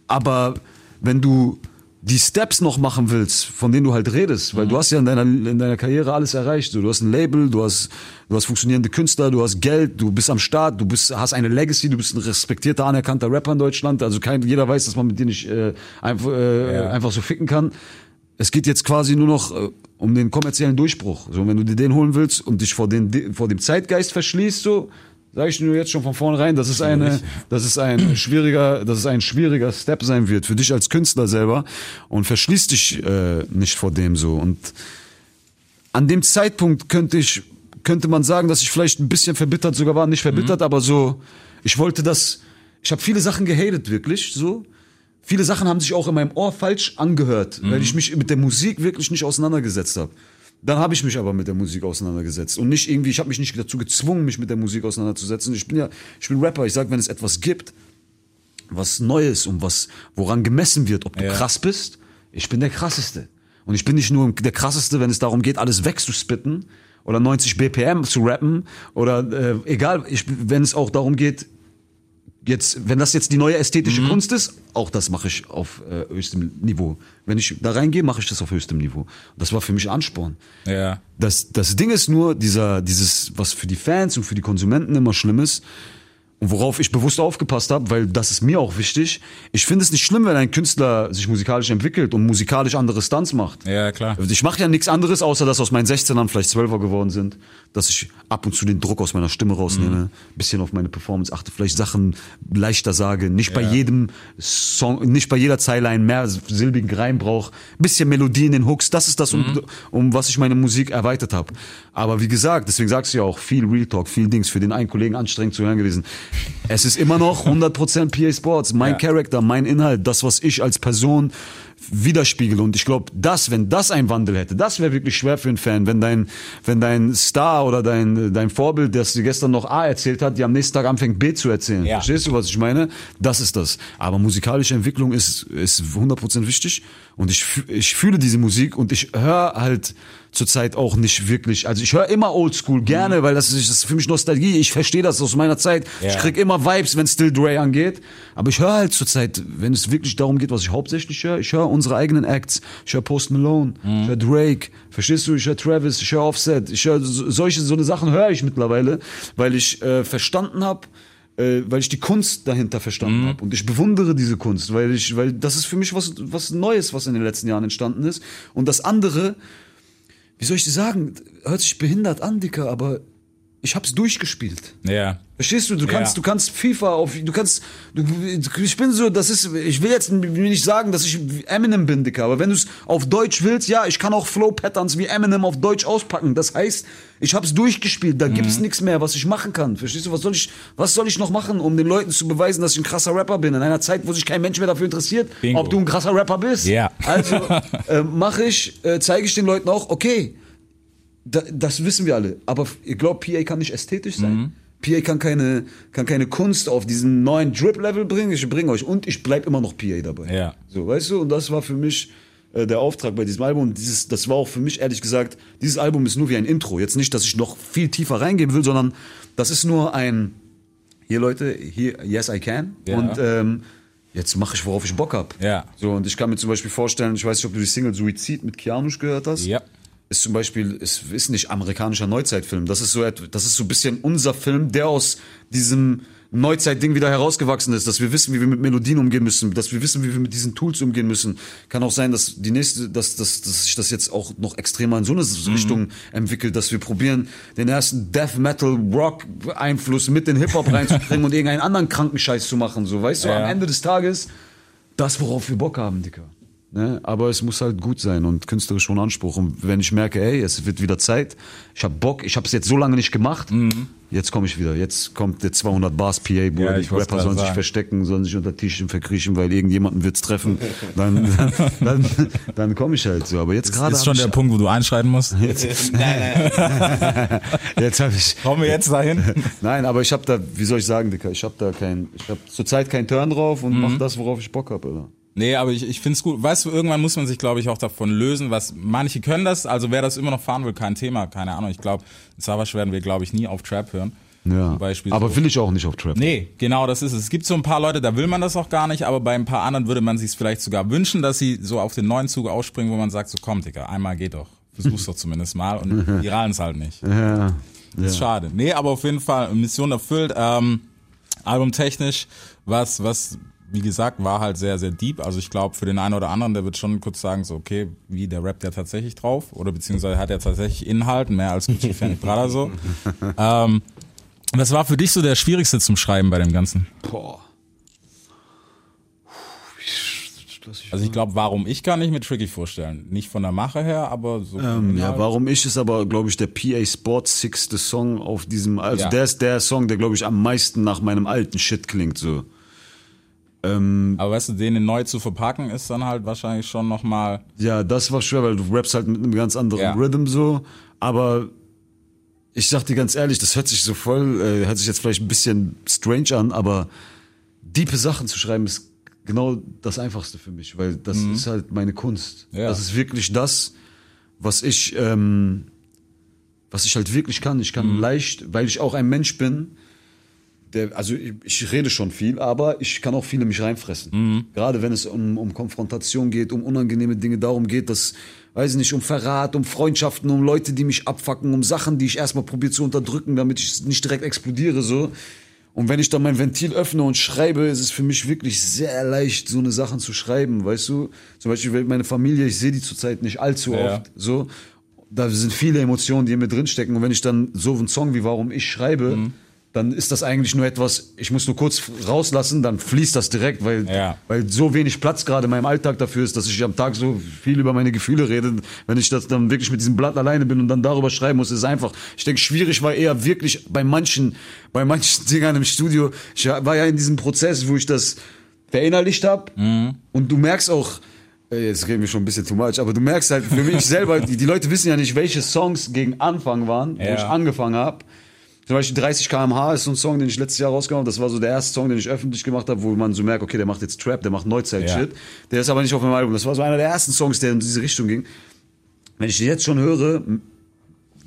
Aber wenn du die Steps noch machen willst, von denen du halt redest, weil Mhm. du hast ja in deiner, in deiner Karriere alles erreicht. Du hast ein Label, du hast, du hast funktionierende Künstler, du hast Geld, du bist am Start, du bist, hast eine Legacy, du bist ein respektierter, anerkannter Rapper in Deutschland. Also kein, jeder weiß, dass man mit dir nicht äh, einfach, äh, Ja. einfach so ficken kann. Es geht jetzt quasi nur noch äh, um den kommerziellen Durchbruch. So, wenn du dir den holen willst und dich vor, den, vor dem Zeitgeist verschließt, so, sage ich nur jetzt schon von vornherein, dass es eine, dass es ein schwieriger, dass es ein schwieriger Step sein wird für dich als Künstler selber und verschließ dich äh, nicht vor dem so. Und an dem Zeitpunkt könnte ich, könnte man sagen, dass ich vielleicht ein bisschen verbittert sogar war, nicht verbittert, aber so, ich wollte das, ich habe viele Sachen gehatet, wirklich, so. Viele Sachen haben sich auch in meinem Ohr falsch angehört, weil ich mich mit der Musik wirklich nicht auseinandergesetzt habe. Dann habe ich mich aber mit der Musik auseinandergesetzt und nicht irgendwie, ich habe mich nicht dazu gezwungen, mich mit der Musik auseinanderzusetzen. Ich bin ja, ich bin Rapper. Ich sage, wenn es etwas gibt, was Neues und was, woran gemessen wird, ob du Ja. krass bist, ich bin der krasseste. Und ich bin nicht nur der krasseste, wenn es darum geht, alles wegzuspitten oder 90 BPM zu rappen oder äh, egal, ich, wenn es auch darum geht, jetzt, wenn das jetzt die neue ästhetische Mhm. Kunst ist, auch das mache ich auf äh, höchstem Niveau. Wenn ich da reingehe, mache ich das auf höchstem Niveau. Das war für mich Ansporn. Ja. Das, das Ding ist nur, dieser, dieses, was für die Fans und für die Konsumenten immer schlimm ist, und worauf ich bewusst aufgepasst habe, weil das ist mir auch wichtig. Ich finde es nicht schlimm, wenn ein Künstler sich musikalisch entwickelt und musikalisch andere Stunts macht. Ja, klar. Ich mache ja nichts anderes, außer dass aus meinen 16ern vielleicht 12er geworden sind, dass ich ab und zu den Druck aus meiner Stimme rausnehme, Mhm. bisschen auf meine Performance achte, vielleicht Sachen leichter sage, nicht bei jedem Song, nicht bei jeder Zeile einen mehr silbigen Reim brauche, bisschen Melodie in den Hooks, das ist das, um, Mhm. um was ich meine Musik erweitert habe. Aber wie gesagt, deswegen sagst du ja auch, viel Real Talk, viel Dings, für den einen Kollegen anstrengend zu hören gewesen. Es ist immer noch 100% PA Sports, mein Ja. Charakter, mein Inhalt, das, was ich als Person widerspiegel. Und ich glaube, das, wenn das ein Wandel hätte, das wäre wirklich schwer für einen Fan, wenn dein, wenn dein Star oder dein, dein Vorbild, das dir gestern noch A erzählt hat, dir am nächsten Tag anfängt B zu erzählen. Ja. Verstehst du, was ich meine? Das ist das. Aber musikalische Entwicklung ist, ist 100% wichtig. Und ich, ich fühle diese Musik und ich höre halt zurzeit auch nicht wirklich, also ich höre immer Oldschool gerne, weil das ist, das ist für mich Nostalgie. Ich verstehe das aus meiner Zeit. Ja. Ich krieg immer Vibes, wenn Still Dre angeht. Aber ich höre halt zurzeit, wenn es wirklich darum geht, was ich hauptsächlich höre, ich höre unsere eigenen Acts. Ich höre Post Malone, ich höre Drake, verstehst du? Ich höre Travis, ich höre Offset, ich höre so- solche, so eine Sachen höre ich mittlerweile, weil ich äh, verstanden habe, äh, weil ich die Kunst dahinter verstanden habe und ich bewundere diese Kunst, weil ich, weil das ist für mich was was Neues, was in den letzten Jahren entstanden ist. Und das andere, wie soll ich sagen, hört sich behindert an, Dicker, aber ich hab's durchgespielt. Ja. Verstehst du? Du kannst, Ja. du kannst FIFA auf, du kannst, du, ich bin so, das ist, ich will jetzt nicht sagen, dass ich Eminem bin, Dicker, aber wenn du es auf Deutsch willst, ja, ich kann auch Flow-Patterns wie Eminem auf Deutsch auspacken. Das heißt, ich hab's durchgespielt, da Mhm. gibt's nichts mehr, was ich machen kann. Verstehst du? Was soll ich, was soll ich noch machen, um den Leuten zu beweisen, dass ich ein krasser Rapper bin? In einer Zeit, wo sich kein Mensch mehr dafür interessiert, Bingo. ob du ein krasser Rapper bist. Ja. Also, äh, mache ich, äh, zeige ich den Leuten auch, okay, da, das wissen wir alle. Aber ihr glaubt, PA kann nicht ästhetisch sein? Mhm. PA kann keine, kann keine Kunst auf diesen neuen Drip-Level bringen. Ich bringe euch und ich bleib immer noch PA dabei. Ja. So, weißt du? Und das war für mich äh, der Auftrag bei diesem Album. Und dieses, das war auch für mich, ehrlich gesagt, dieses Album ist nur wie ein Intro. Jetzt nicht, dass ich noch viel tiefer reingehen will, sondern das ist nur ein, hier Leute, hier, yes I can. Ja. Und ähm, jetzt mache ich, worauf ich Bock hab. Ja. So, und ich kann mir zum Beispiel vorstellen, ich weiß nicht, ob du die Single Suizid mit Kianush gehört hast Ja. Ist zum Beispiel, ist, ist nicht amerikanischer Neuzeitfilm. Das ist so, das ist so ein bisschen unser Film, der aus diesem Neuzeitding wieder herausgewachsen ist, dass wir wissen, wie wir mit Melodien umgehen müssen, dass wir wissen, wie wir mit diesen Tools umgehen müssen. Kann auch sein, dass die nächste, dass, dass, dass sich das jetzt auch noch extremer in so eine Richtung entwickelt, dass wir probieren, den ersten Death Metal Rock Einfluss mit in Hip Hop reinzubringen und irgendeinen anderen kranken Scheiß zu machen. So, weißt du, Ja. am Ende des Tages das, worauf wir Bock haben, Dicker. Ne? Aber es muss halt gut sein und künstlerisch schon Anspruch. Und wenn ich merke, ey, es wird wieder Zeit, ich hab Bock, ich habe es jetzt so lange nicht gemacht, jetzt komme ich wieder. Jetzt kommt der 200 Bars PA. Mhm. Ja, ich die Rapper sollen sich sagen. verstecken, sollen sich unter Tischen verkriechen, weil irgendjemanden wird's treffen. Dann, dann, dann, dann komme ich halt so. Aber jetzt gerade Ist schon der Punkt, wo du einschreiten musst. jetzt habe ich Kommen wir jetzt dahin? Nein, aber ich habe da, wie soll ich sagen, Dicker, ich habe da kein, ich habe zurzeit keinen Turn drauf und Mhm. mach das, worauf ich Bock habe, oder? Nee, aber ich, ich find's gut. Weißt du, irgendwann muss man sich, glaube ich, auch davon lösen, was manche können das, also wer das immer noch fahren will, kein Thema, keine Ahnung. Ich glaube, in Savage werden wir, glaube ich, nie auf Trap hören. Ja. Aber will ich auch nicht auf Trap. Nee, genau, das ist es. Es gibt so ein paar Leute, da will man das auch gar nicht, aber bei ein paar anderen würde man sich vielleicht sogar wünschen, dass sie so auf den neuen Zug ausspringen, wo man sagt, so komm, Digga, einmal geht doch. Versuch's doch zumindest mal und die rallen's halt nicht. Ja. Das ist schade. Nee, aber auf jeden Fall Mission erfüllt. Ähm, albumtechnisch, was, was, wie gesagt, war halt sehr, sehr deep. Also ich glaube, für den einen oder anderen, der wird schon kurz sagen, so, okay, wie, der rappt ja tatsächlich drauf? Oder beziehungsweise hat er tatsächlich Inhalt, mehr als Gucci Fanny Prada so. ähm, was war für dich so der schwierigste zum Schreiben bei dem Ganzen? Boah. Also ich glaube, warum ich kann ich mir tricky vorstellen. Nicht von der Mache her, aber so. Ähm, ja, warum ich ist aber, glaube ich, der PA Sports sixte Song auf diesem, also Ja. der ist der Song, der, glaube ich, am meisten nach meinem alten Shit klingt, so. Aber weißt du, den neu zu verpacken, ist dann halt wahrscheinlich schon nochmal. Ja, das war schwer, weil du rappst halt mit einem ganz anderen Ja. Rhythm so, aber ich sag dir ganz ehrlich, das hört sich so voll, äh, hört sich jetzt vielleicht ein bisschen strange an, aber diepe Sachen zu schreiben ist genau das Einfachste für mich, weil das ist halt meine Kunst. Ja. Das ist wirklich das, was ich, ähm, was ich halt wirklich kann. Ich kann leicht, weil ich auch ein Mensch bin, der, also ich, ich rede schon viel, aber ich kann auch viel in mich reinfressen. Gerade wenn es um, um Konfrontation geht, um unangenehme Dinge, darum geht, dass, weiß ich nicht, um Verrat, um Freundschaften, um Leute, die mich abfacken, um Sachen, die ich erstmal probiere zu unterdrücken, damit ich nicht direkt explodiere, so. Und wenn ich dann mein Ventil öffne und schreibe, ist es für mich wirklich sehr leicht, so eine Sachen zu schreiben, weißt du? Zum Beispiel meine Familie, ich sehe die zurzeit nicht allzu Ja. oft, so. Da sind viele Emotionen, die in mir drinstecken. Und wenn ich dann so einen Song wie Warum ich schreibe, Mhm. Dann ist das eigentlich nur etwas, ich muss nur kurz rauslassen, dann fließt das direkt, weil, Ja. weil so wenig Platz gerade in meinem Alltag dafür ist, dass ich am Tag so viel über meine Gefühle rede. Wenn ich das dann wirklich mit diesem Blatt alleine bin und dann darüber schreiben muss, ist es einfach. Ich denke, schwierig war eher wirklich bei manchen, bei manchen Dingern im Studio. Ich war ja in diesem Prozess, wo ich das verinnerlicht habe und du merkst auch, äh, Jetzt reden wir schon ein bisschen too much, aber du merkst halt für mich selber, die, die Leute wissen ja nicht, welche Songs gegen Anfang waren, wo Ja. ich angefangen habe. Zum Beispiel 30 km/h ist so ein Song, den ich letztes Jahr rausgehauen habe. Das war so der erste Song, den ich öffentlich gemacht habe, wo man so merkt, okay, der macht jetzt Trap, der macht Neuzeit-Shit. Der ist aber nicht auf meinem Album. Das war so einer der ersten Songs, der in diese Richtung ging. Wenn ich den jetzt schon höre,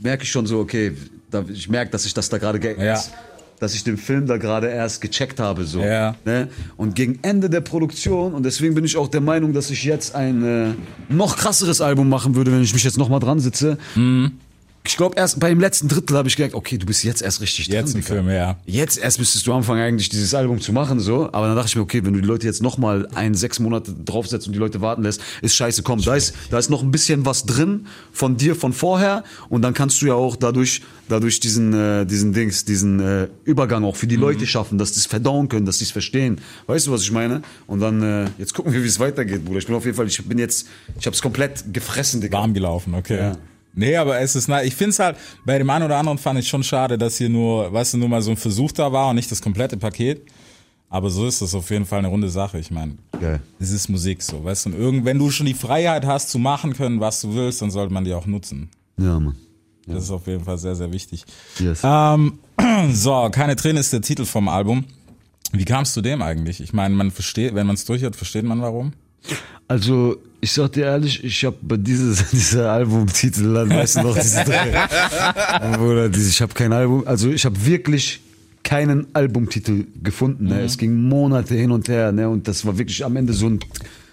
merke ich schon so, okay, ich merke, dass ich das da gerade, ge- Ja. dass ich den Film da gerade erst gecheckt habe, so. Ja. Ne? Und gegen Ende der Produktion, und deswegen bin ich auch der Meinung, dass ich jetzt ein äh, noch krasseres Album machen würde, wenn ich mich jetzt noch mal dran sitze. Mhm. Ich glaube, erst beim letzten Drittel habe ich gedacht, okay, du bist jetzt erst richtig Jetzt im Digga. Film, ja. Jetzt erst müsstest du anfangen, eigentlich dieses Album zu machen, so. Aber dann dachte ich mir, okay, wenn du die Leute jetzt noch mal ein, sechs Monate draufsetzt und die Leute warten lässt, ist scheiße. Komm, da ist, da ist noch ein bisschen was drin von dir von vorher. Und dann kannst du ja auch dadurch, dadurch diesen, äh, diesen Dings, diesen äh, Übergang auch für die Leute schaffen, dass die es verdauen können, dass die es verstehen. Weißt du, was ich meine? Und dann, äh, jetzt gucken wir, wie es weitergeht, Bruder. Ich bin auf jeden Fall, ich bin jetzt, ich habe es komplett gefressen, Digga. Warm gelaufen, okay. Ja. Nee, aber es ist, ich finde es halt, bei dem einen oder anderen fand ich schon schade, dass hier nur, weißt du, nur mal so ein Versuch da war und nicht das komplette Paket. Aber so ist das auf jeden Fall eine runde Sache. Ich meine, es ist Musik so, weißt du, und irgend, wenn du schon die Freiheit hast zu machen können, was du willst, dann sollte man die auch nutzen. Ja, Mann. Das ist auf jeden Fall sehr, sehr wichtig. Yes. Ähm, so, keine Tränen ist der Titel vom Album. Wie kamst du dem eigentlich? Ich meine, man versteht, wenn man es durchhört, versteht man warum. Also, ich sag dir ehrlich, ich habe bei dieses, dieser Albumtitel, dann weißt du noch, diese drei. Bruder, diese, ich habe kein Album, also ich habe wirklich keinen Albumtitel gefunden. Ne? Es ging Monate hin und her, ne? Und das war wirklich am Ende so ein,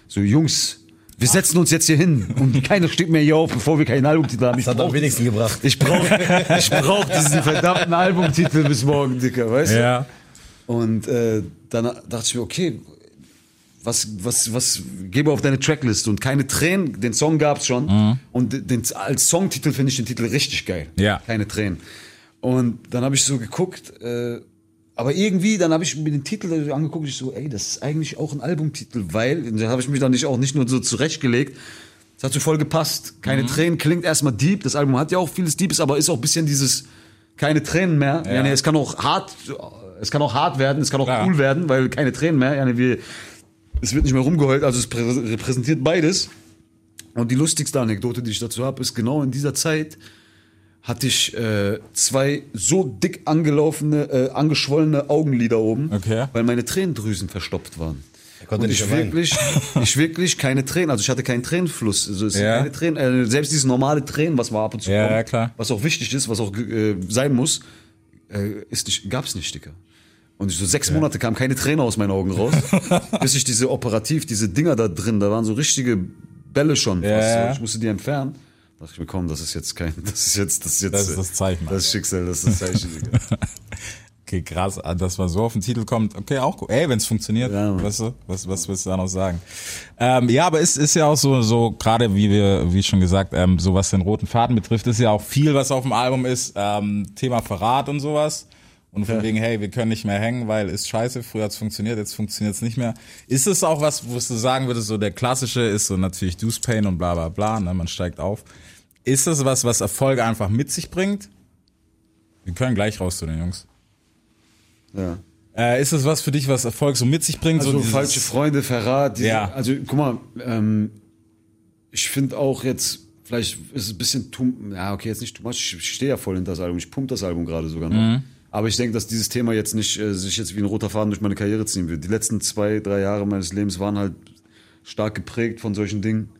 so Jungs, wir setzen uns jetzt hier hin und keiner steht mehr hier auf, bevor wir keinen Albumtitel haben. Ich Das hat am brauch- wenigsten gebracht. ich brauche ich brauch diesen verdammten Albumtitel bis morgen, Dicker, weißt du? Ja. Und äh, dann dachte ich mir, okay, was, was, was, gebe auf deine Tracklist und keine Tränen, den Song gab's schon. Und den, als Songtitel finde ich den Titel richtig geil. Ja. Keine Tränen. Und dann habe ich so geguckt, äh, aber irgendwie, dann habe ich mir den Titel angeguckt, ich so, ey, das ist eigentlich auch ein Albumtitel, weil, da habe ich mich dann nicht auch nicht nur so zurechtgelegt, es hat so voll gepasst. Keine Tränen klingt erstmal deep, das Album hat ja auch vieles Deepes, aber ist auch ein bisschen dieses, keine Tränen mehr. Ja. nee, es kann auch hart, es kann auch hart werden, es kann auch Klar. cool werden, weil keine Tränen mehr. Ja, nee, wir, es wird nicht mehr rumgeheult, also es prä- repräsentiert beides. Und die lustigste Anekdote, die ich dazu habe, ist genau in dieser Zeit hatte ich äh, zwei so dick angelaufene, äh, angeschwollene Augenlider oben, Okay. weil meine Tränendrüsen verstopft waren. Konnte Und ich mehr weinen. wirklich, ich wirklich keine Tränen, also ich hatte keinen Tränenfluss. Also es sind Ja. keine Tränen, äh, selbst dieses normale Tränen, was mal ab und zu Ja, kommt, ja, klar. was auch wichtig ist, was auch äh, sein muss, äh, ist nicht, gab's nicht, Dicker. Und so sechs Monate kam keine Träne aus meinen Augen raus, bis ich diese operativ, diese Dinger da drin, da waren so richtige Bälle schon. Ja. Ich musste die entfernen. Da dachte ich mir, komm, das ist jetzt kein, das ist jetzt, das ist jetzt, Das ist das Zeichen, Das ist Schicksal, das ist das Zeichen. Okay, krass, ah, dass man so auf den Titel kommt. Okay, auch cool. Ey, wenn es funktioniert, Ja, weißt du, was, was willst du da noch sagen? Ähm, ja, aber es ist ja auch so, so gerade wie wir, wie schon gesagt, ähm, so was den roten Faden betrifft, ist ja auch viel, was auf dem Album ist. Ähm, Thema Verrat und sowas. Und von wegen, hey, wir können nicht mehr hängen, weil ist scheiße, früher hat's funktioniert, jetzt funktioniert's nicht mehr. Ist es auch was, wo du sagen würdest, so der klassische ist so natürlich Deuce Pain und bla bla bla, ne, man steigt auf. Ist das was, was Erfolge einfach mit sich bringt? Wir können gleich raus zu den Jungs. Ja. Äh, ist das was für dich, was Erfolg so mit sich bringt? Also so dieses- falsche Freunde, Verrat. Diese, Ja. Also guck mal, ähm, ich finde auch jetzt, vielleicht ist es ein bisschen, too, ja okay, jetzt nicht too much, ich stehe ja voll hinter das Album, ich pumpe das Album gerade sogar noch. Mhm. Aber ich denke, dass dieses Thema jetzt nicht äh, sich jetzt wie ein roter Faden durch meine Karriere ziehen wird. Die letzten zwei, drei Jahre meines Lebens waren halt stark geprägt von solchen Dingen.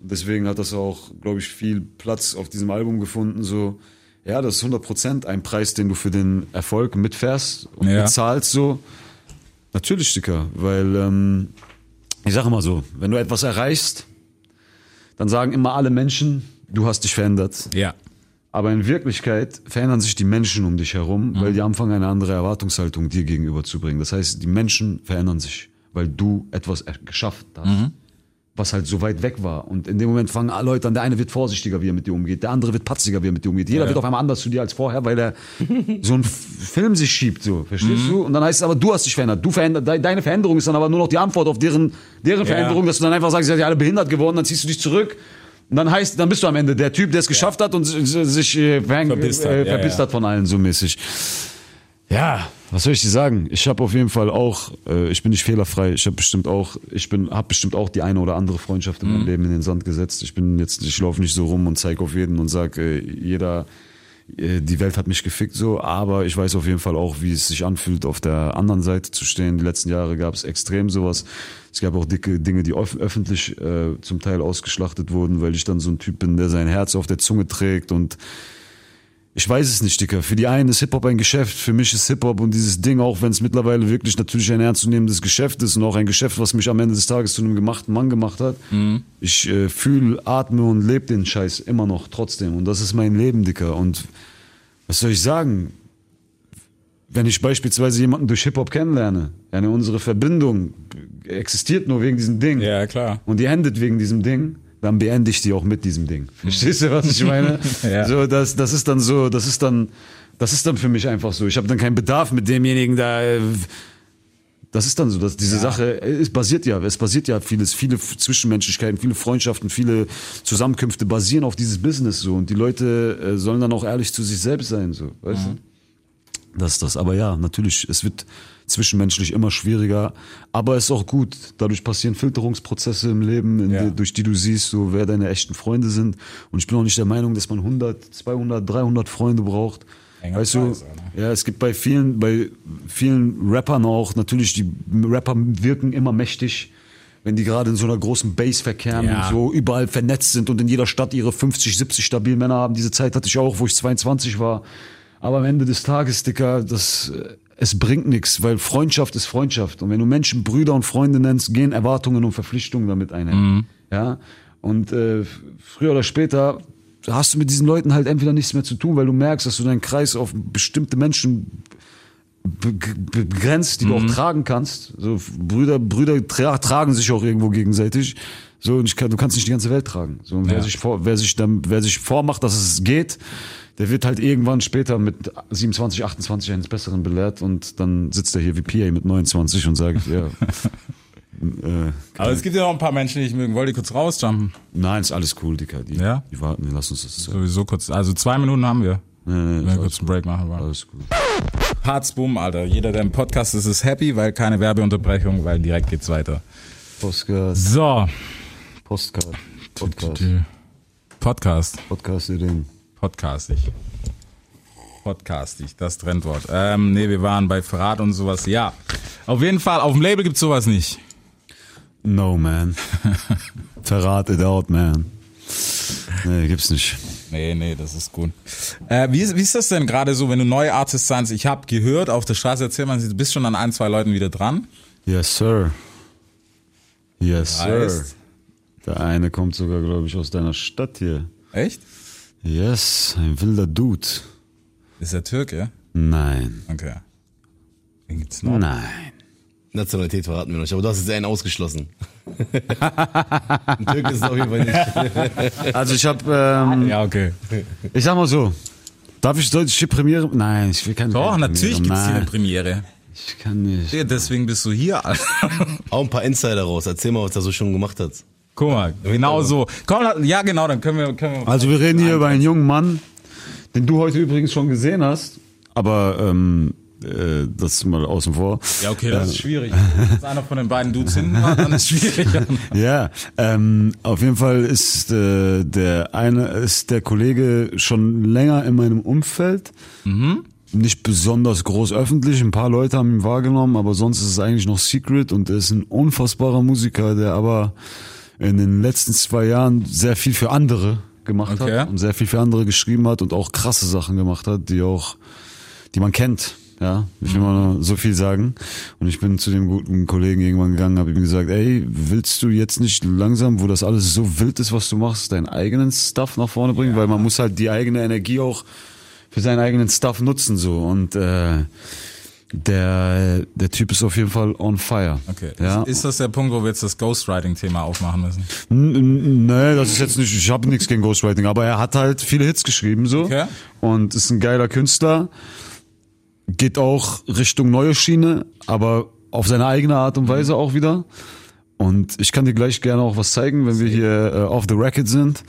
Und deswegen hat das auch, glaube ich, viel Platz auf diesem Album gefunden. So, ja, das ist 100% ein Preis, den du für den Erfolg mitfährst und Ja. bezahlst. So, Natürlich, Dicker, weil ähm, ich sage immer so, wenn du etwas erreichst, dann sagen immer alle Menschen, du hast dich verändert. Ja. Aber in Wirklichkeit verändern sich die Menschen um dich herum, weil die anfangen, eine andere Erwartungshaltung dir gegenüber zu bringen. Das heißt, die Menschen verändern sich, weil du etwas geschafft hast, was halt so weit weg war. Und in dem Moment fangen alle Leute an, der eine wird vorsichtiger, wie er mit dir umgeht, der andere wird patziger, wie er mit dir umgeht. Jeder wird auf einmal anders zu dir als vorher, weil er so einen Film sich schiebt, so, verstehst du? Und dann heißt es aber, du hast dich verändert. Du verändert, de- deine Veränderung ist dann aber nur noch die Antwort auf deren, deren Veränderung, dass du dann einfach sagst, ihr seid ja alle behindert geworden, dann ziehst du dich zurück. Und dann heißt, dann bist du am Ende der Typ, der es geschafft hat und sich äh, Verpisst hat, äh, ja, verpisst ja. hat von allen so mäßig. Ja, was soll ich dir sagen? Ich habe auf jeden Fall auch, äh, ich bin nicht fehlerfrei. Ich habe bestimmt auch, ich bin, habe bestimmt auch die eine oder andere Freundschaft in meinem Leben in den Sand gesetzt. Ich bin jetzt, ich laufe nicht so rum und zeige auf jeden und sag, äh, jeder, die Welt hat mich gefickt so, aber ich weiß auf jeden Fall auch, wie es sich anfühlt, auf der anderen Seite zu stehen. Die letzten Jahre gab es extrem sowas. Es gab auch dicke Dinge, die öff öffentlich äh, zum Teil ausgeschlachtet wurden, weil ich dann so ein Typ bin, der sein Herz auf der Zunge trägt und ich weiß es nicht, Dicker. Für die einen ist Hip-Hop ein Geschäft, für mich ist Hip-Hop und dieses Ding, auch wenn es mittlerweile wirklich natürlich ein ernstzunehmendes Geschäft ist und auch ein Geschäft, was mich am Ende des Tages zu einem gemachten Mann gemacht hat. Ich äh, fühle, atme und lebe den Scheiß immer noch trotzdem. Und das ist mein Leben, Dicker. Und was soll ich sagen? Wenn ich beispielsweise jemanden durch Hip-Hop kennenlerne, eine unsere Verbindung existiert nur wegen diesem Ding Ja, klar. und die endet wegen diesem Ding, dann beende ich die auch mit diesem Ding. Verstehst du, was ich meine? Ja. So, das, das ist dann so, das ist dann, das ist dann für mich einfach so. Ich habe dann keinen Bedarf mit demjenigen da. äh, Das ist dann so, dass diese Sache, äh, es basiert ja, es basiert ja vieles, viele Zwischenmenschlichkeiten, viele Freundschaften, viele Zusammenkünfte basieren auf dieses Business so und die Leute äh, sollen dann auch ehrlich zu sich selbst sein, so, weißt du? Das ist das. Aber ja, natürlich, es wird zwischenmenschlich immer schwieriger. Aber es ist auch gut. Dadurch passieren Filterungsprozesse im Leben, Ja. die, durch die du siehst, so, wer deine echten Freunde sind. Und ich bin auch nicht der Meinung, dass man 100, 200, 300 Freunde braucht. Enger weißt du, Preis, oder? ja, es gibt bei vielen, bei vielen Rappern auch, natürlich, die Rapper wirken immer mächtig. Wenn die gerade in so einer großen Base verkehren Ja. und so überall vernetzt sind und in jeder Stadt ihre 50, 70 stabilen Männer haben. Diese Zeit hatte ich auch, wo ich 22 war. Aber am Ende des Tages, Dicker, das, äh, es bringt nichts, weil Freundschaft ist Freundschaft. Und wenn du Menschen Brüder und Freunde nennst, gehen Erwartungen und Verpflichtungen damit einher. Ja. Und äh, früher oder später hast du mit diesen Leuten halt entweder nichts mehr zu tun, weil du merkst, dass du deinen Kreis auf bestimmte Menschen begrenzt, die du auch tragen kannst. So Brüder, Brüder tra tragen sich auch irgendwo gegenseitig. So und ich kann, du kannst nicht die ganze Welt tragen. So und wer Ja. sich vor, wer sich dann, wer sich vormacht, dass es geht, der wird halt irgendwann später mit 27, 28 eines Besseren belehrt und dann sitzt er hier wie PA mit 29 und sagt, ja. äh, Aber es gibt ja noch ein paar Menschen, die ich mögen. Wollt ihr kurz rausjumpen? nein, ist alles cool, Dicker. Die, Ja? die warten, wir lassen uns das. Sowieso kurz. Also zwei Minuten haben wir. Nee, nee, Wenn wir kurz einen Break machen wollen. alles gut. Hartz Boom, Alter. Jeder, der im Podcast ist, ist happy, weil keine Werbeunterbrechung, weil direkt geht's weiter. Postcard, So. Postcard, Podcast, Podcast. Podcast Ideen. Podcastig. Podcastig, das Trendwort. Ähm, nee, wir waren bei Verrat und sowas. Ja. Auf jeden Fall, auf dem Label gibt's sowas nicht. No, man. Verrat it out, man. Nee, gibt's nicht. Nee, nee, das ist gut. Äh, wie, ist, wie ist das denn gerade so, wenn du neue Artists sein? Ich habe gehört, auf der Straße erzählt man, du bist schon an ein, zwei Leuten wieder dran. Yes, sir. Yes, sir. Der eine kommt sogar, glaube ich, aus deiner Stadt hier. Echt? Yes, ein wilder Dude. Ist der Türke? Nein. Okay. Wen gibt's noch? Nein. Nationalität verraten wir noch nicht, aber du hast jetzt einen ausgeschlossen. Ein Türke ist es auf jeden Fall nicht. Also ich habe, ähm, Ja, okay. ich sag mal so, darf ich solche Premiere? Nein, ich will keine Doch, keine natürlich Premiere. gibt's hier eine Premiere. ich kann nicht. Ja, Deswegen bist du hier, Alter. Auch ein paar Insider raus. Erzähl mal, was er so schon gemacht hat. Guck mal, genau so. Komm, ja, genau, dann können wir, können wir. Also wir reden hier über einen jungen Mann, den du heute übrigens schon gesehen hast, aber ähm, äh, das mal außen vor. Ja, okay, das ist schwierig. Wenn jetzt einer von den beiden Dudes hinten war, dann ist es schwierig. Ja, ähm, auf jeden Fall ist äh, der eine ist der Kollege schon länger in meinem Umfeld. Nicht besonders groß öffentlich, ein paar Leute haben ihn wahrgenommen, aber sonst ist es eigentlich noch Secret und er ist ein unfassbarer Musiker, der aber in den letzten zwei Jahren sehr viel für andere gemacht Okay. hat und sehr viel für andere geschrieben hat und auch krasse Sachen gemacht hat, die auch, die man kennt. Ja, ich will mal so viel sagen. Und ich bin zu dem guten Kollegen irgendwann gegangen, habe ihm gesagt, ey, willst du jetzt nicht langsam, wo das alles so wild ist, was du machst, deinen eigenen Stuff nach vorne bringen? Weil man muss halt die eigene Energie auch für seinen eigenen Stuff nutzen so. Und äh, der, der Typ ist auf jeden Fall on fire. Okay. Ja. Ist, ist das der Punkt, wo wir jetzt das Ghostwriting-Thema aufmachen müssen? Nee, das ist jetzt nicht, ich habe nichts gegen Ghostwriting, aber er hat halt viele Hits geschrieben so Okay. und ist ein geiler Künstler, geht auch Richtung neue Schiene, aber auf seine eigene Art und Weise auch wieder. Und ich kann dir gleich gerne auch was zeigen, wenn wir hier äh, off the record sind.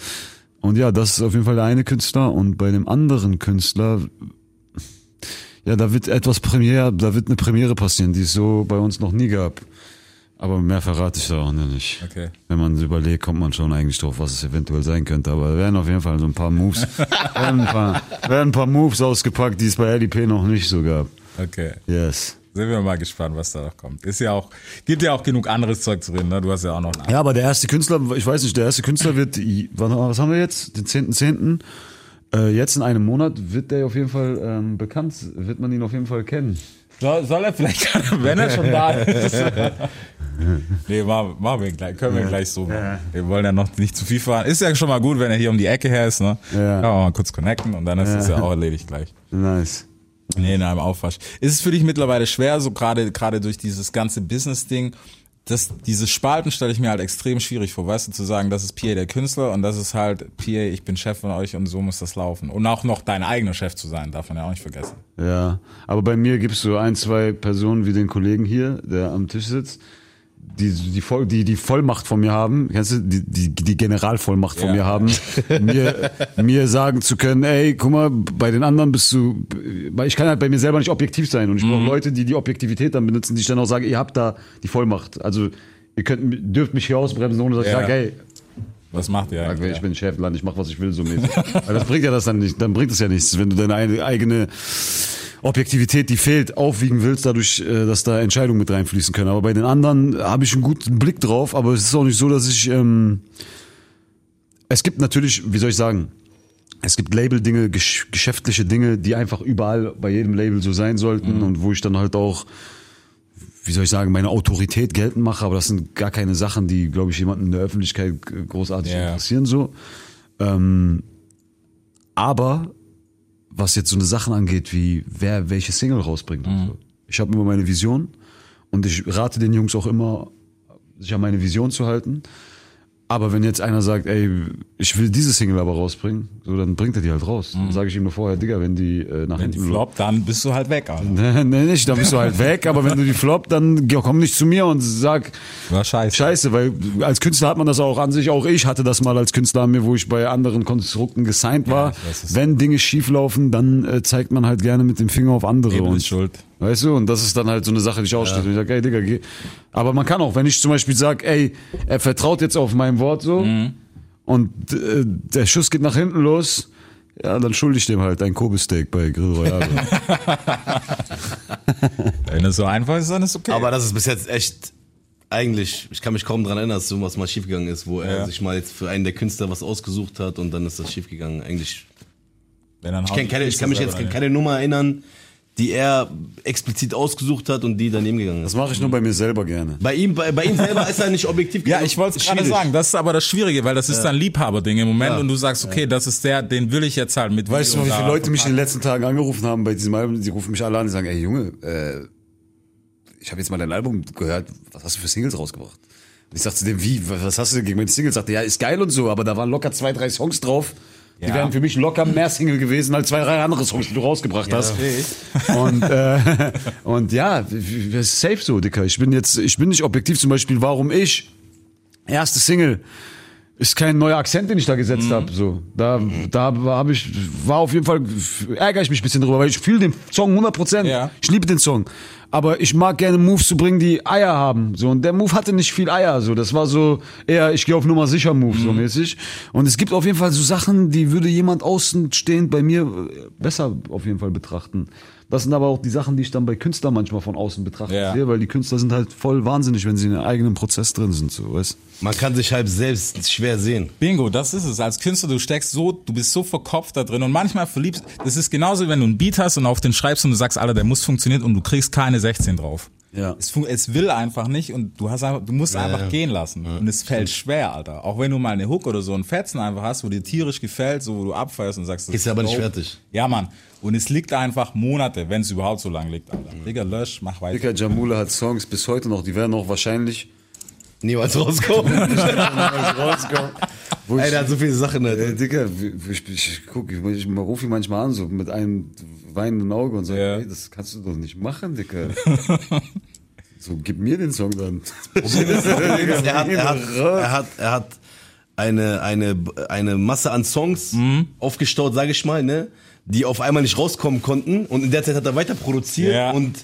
Und ja, das ist auf jeden Fall der eine Künstler und bei dem anderen Künstler ja, da wird etwas Premiere, da wird eine Premiere passieren, die es so bei uns noch nie gab. Aber mehr verrate ich da auch nicht. Okay. Wenn man überlegt, kommt man schon eigentlich drauf, was es eventuell sein könnte. Aber werden auf jeden Fall so ein paar Moves, werden ein paar, werden ein paar Moves ausgepackt, die es bei LIP noch nicht so gab. Okay. Yes. Sind wir mal gespannt, was da noch kommt. Ist ja auch, gibt ja auch genug anderes Zeug zu reden, ne? Du hast ja auch noch einen Ja, aber der erste Künstler, ich weiß nicht, der erste Künstler wird, was haben wir jetzt? Den 10.10. Äh, jetzt in einem Monat wird der auf jeden Fall ähm, bekannt, wird man ihn auf jeden Fall kennen. Soll, soll er vielleicht, wenn er schon da ist. nee, machen, machen wir gleich, können wir gleich so machen. Wir wollen ja noch nicht zu viel fahren. Ist ja schon mal gut, wenn er hier um die Ecke her ist, ne? Ja. Kann man mal kurz connecten und dann ist es ja auch erledigt gleich. Nice. Nee, in einem Aufwasch. Ist es für dich mittlerweile schwer, so gerade gerade durch dieses ganze Business-Ding, das, dieses Spalten stelle ich mir halt extrem schwierig vor, weißt du, zu sagen, das ist Pierre der Künstler und das ist halt Pierre, ich bin Chef von euch und so muss das laufen. Und auch noch dein eigener Chef zu sein, darf man ja auch nicht vergessen. Ja, aber bei mir gibt's so ein, zwei Personen wie den Kollegen hier, der am Tisch sitzt, die die, Voll, die, die Vollmacht von mir haben, kennst du, die, die, die Generalvollmacht von Ja. mir haben, mir, mir sagen zu können, ey, guck mal, bei den anderen bist du, weil ich kann halt bei mir selber nicht objektiv sein und ich brauche Leute, die die Objektivität dann benutzen, die ich dann auch sage, ihr habt da die Vollmacht. Also ihr könnt, dürft mich hier ausbremsen, ohne dass ich Ja. sage, hey, Was macht ihr eigentlich? ich bin Chefland, ich mach was ich will, so mäßig. Weil das bringt ja das dann nicht, dann bringt es ja nichts, wenn du deine eine- eigene Objektivität, die fehlt, aufwiegen willst, dadurch, äh, dass da Entscheidungen mit reinfließen können. Aber bei den anderen habe ich einen guten Blick drauf, aber es ist auch nicht so, dass ich, ähm, es gibt natürlich, wie soll ich sagen, es gibt Label-Dinge, gesch geschäftliche Dinge, die einfach überall bei jedem Label so sein sollten und wo ich dann halt auch wie soll ich sagen, meine Autorität geltend mache, aber das sind gar keine Sachen, die, glaube ich, jemanden in der Öffentlichkeit großartig Ja. interessieren so. Ähm, aber was jetzt so eine Sachen angeht, wie wer welche Single rausbringt und so. Ich habe immer meine Vision und ich rate den Jungs auch immer, sich an meine Vision zu halten. Aber wenn jetzt einer sagt, ey, ich will diese Single aber rausbringen, so dann bringt er die halt raus. Dann sage ich ihm nur vorher, Digga, wenn die äh, nach Wenn die hinten floppt, dann bist du halt weg, Alter. Nee, nee, nicht, dann bist du halt weg, aber wenn du die flop, dann komm nicht zu mir und sag War scheiße. Scheiße, weil als Künstler hat man das auch an sich, auch ich hatte das mal als Künstler an mir, wo ich bei anderen Konstrukten gesigned war. ich weiß, wenn Dinge schief laufen, dann äh, zeigt man halt gerne mit dem Finger auf andere. Ebel und, schuld. Weißt du, und das ist dann halt so eine Sache, die ich ausstehe. Und ich sag, ey, Digga, geh. Aber man kann auch, wenn ich zum Beispiel sag, ey, er vertraut jetzt auf mein Wort so Mhm. und äh, der Schuss geht nach hinten los, ja, dann schulde ich dem halt ein Kobe-Steak bei Grill Royale. Wenn es so einfach ist, dann ist okay. Aber das ist bis jetzt echt, eigentlich, ich kann mich kaum dran erinnern, dass sowas mal schiefgegangen ist, wo er Ja. sich mal jetzt für einen der Künstler was ausgesucht hat und dann ist das schiefgegangen. Eigentlich, Wenn dann ich kann, keine, ich kann mich jetzt keine Nummer erinnern, die er explizit ausgesucht hat und die daneben gegangen Das ist. mache ich nur bei mir selber gerne. Bei ihm, bei, bei ihm selber ist er nicht objektiv. Ja, ich wollte es gerade sagen. Das ist aber das Schwierige, weil das ist dann Liebhaberding im Moment Ja. und du sagst, okay, das ist der, den will ich jetzt halt mit. Weißt du noch, wie viele Leute mich in den letzten Tagen angerufen haben bei diesem Album? Die rufen mich alle an und sagen, ey Junge, äh, ich habe jetzt mal dein Album gehört, was hast du für Singles rausgebracht? Und ich sagte zu dem, wie, was hast du denn gegen meine Singles? Sagte, ja, ist geil und so, aber da waren locker zwei, drei Songs drauf. Die Ja. wären für mich locker mehr Single gewesen als zwei, drei andere Songs, die du rausgebracht hast. Und, äh, und ja, safe so, Dicker. Ich bin jetzt, ich bin nicht objektiv zum Beispiel, warum ich, erste Single, ist kein neuer Akzent, den ich da gesetzt habe. So, da, da habe ich, war auf jeden Fall ärgere ich mich ein bisschen drüber, weil ich fühle den Song 100 Prozent. Ja. Ich liebe den Song, aber ich mag gerne Moves zu bringen, die Eier haben. So und der Move hatte nicht viel Eier. So, das war so eher, ich gehe auf Nummer sicher Move so mäßig. Und es gibt auf jeden Fall so Sachen, die würde jemand außenstehend bei mir äh, besser auf jeden Fall betrachten. Das sind aber auch die Sachen, die ich dann bei Künstlern manchmal von außen betrachte, Ja. sehe, weil die Künstler sind halt voll wahnsinnig, wenn sie in einem eigenen Prozess drin sind, so, weißt Man kann sich halb selbst schwer sehen. Bingo, das ist es. Als Künstler, du steckst so, du bist so verkopft da drin und manchmal verliebst, das ist genauso, wenn du einen Beat hast und auf den schreibst und du sagst, Alter, der muss funktionieren und du kriegst keine 16 drauf. Ja. Es, es will einfach nicht und du hast einfach, du musst einfach gehen lassen. Und es fällt schwer, Alter. Auch wenn du mal eine Hook oder so einen Fetzen einfach hast, wo dir tierisch gefällt, so wo du abfeierst und sagst, das Ist aber nicht fertig. Ja, Mann. Und es liegt einfach Monate, wenn es überhaupt so lang liegt, Alter. Digga, lösch, mach weiter. Dicker Jamula hat Songs bis heute noch, die werden auch wahrscheinlich Niemals rauskommen. rauskommen. Wo Ey, ich, der hat so viele Sachen. äh, Alter. Dicker, ich, ich, ich guck, ich, ich rufe ihn manchmal an, so mit einem weinenden Auge und sage, Ja. ey, das kannst du doch nicht machen, Dicker. so, gib mir den Song dann. er, hat, er, hat, er, hat, er hat eine, eine, eine Masse an Songs Mhm. aufgestaut, sage ich mal, ne, die auf einmal nicht rauskommen konnten. Und in der Zeit hat er weiter produziert. Ja. Und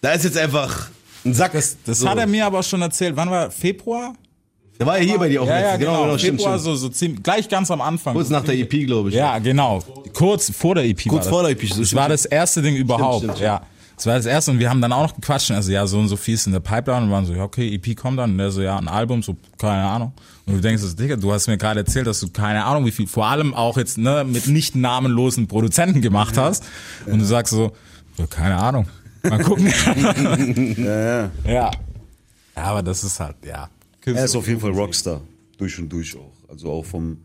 da ist jetzt einfach ein Sack. Das, das so. hat er mir aber schon erzählt. Wann war Februar? Der war ja hier bei dir auch Ja, ja, genau. genau, stimmt, Februar, stimmt. so, so ziemlich, gleich ganz am Anfang. Kurz nach der EP, glaube ich. Ja, genau. Kurz vor der EP. Kurz war vor das. der EP, so Das war das erste Ding überhaupt. stimmt, stimmt. Ja. Das war das erste und wir haben dann auch noch gequatscht. und Also ja, so und so viel ist in der Pipeline und waren so, ja, okay, EP kommt dann. Und der so, ja, ein Album, so, keine Ahnung. Und du denkst, so, Digga, du hast mir gerade erzählt, dass du keine Ahnung, wie viel, vor allem auch jetzt, ne, mit nicht namenlosen Produzenten gemacht hast. Und du sagst so, ja, keine Ahnung. Mal gucken. ja, ja. ja. Ja, aber das ist halt, ja. Er ist auf jeden Fall Rockstar. Durch und durch auch. Also auch vom,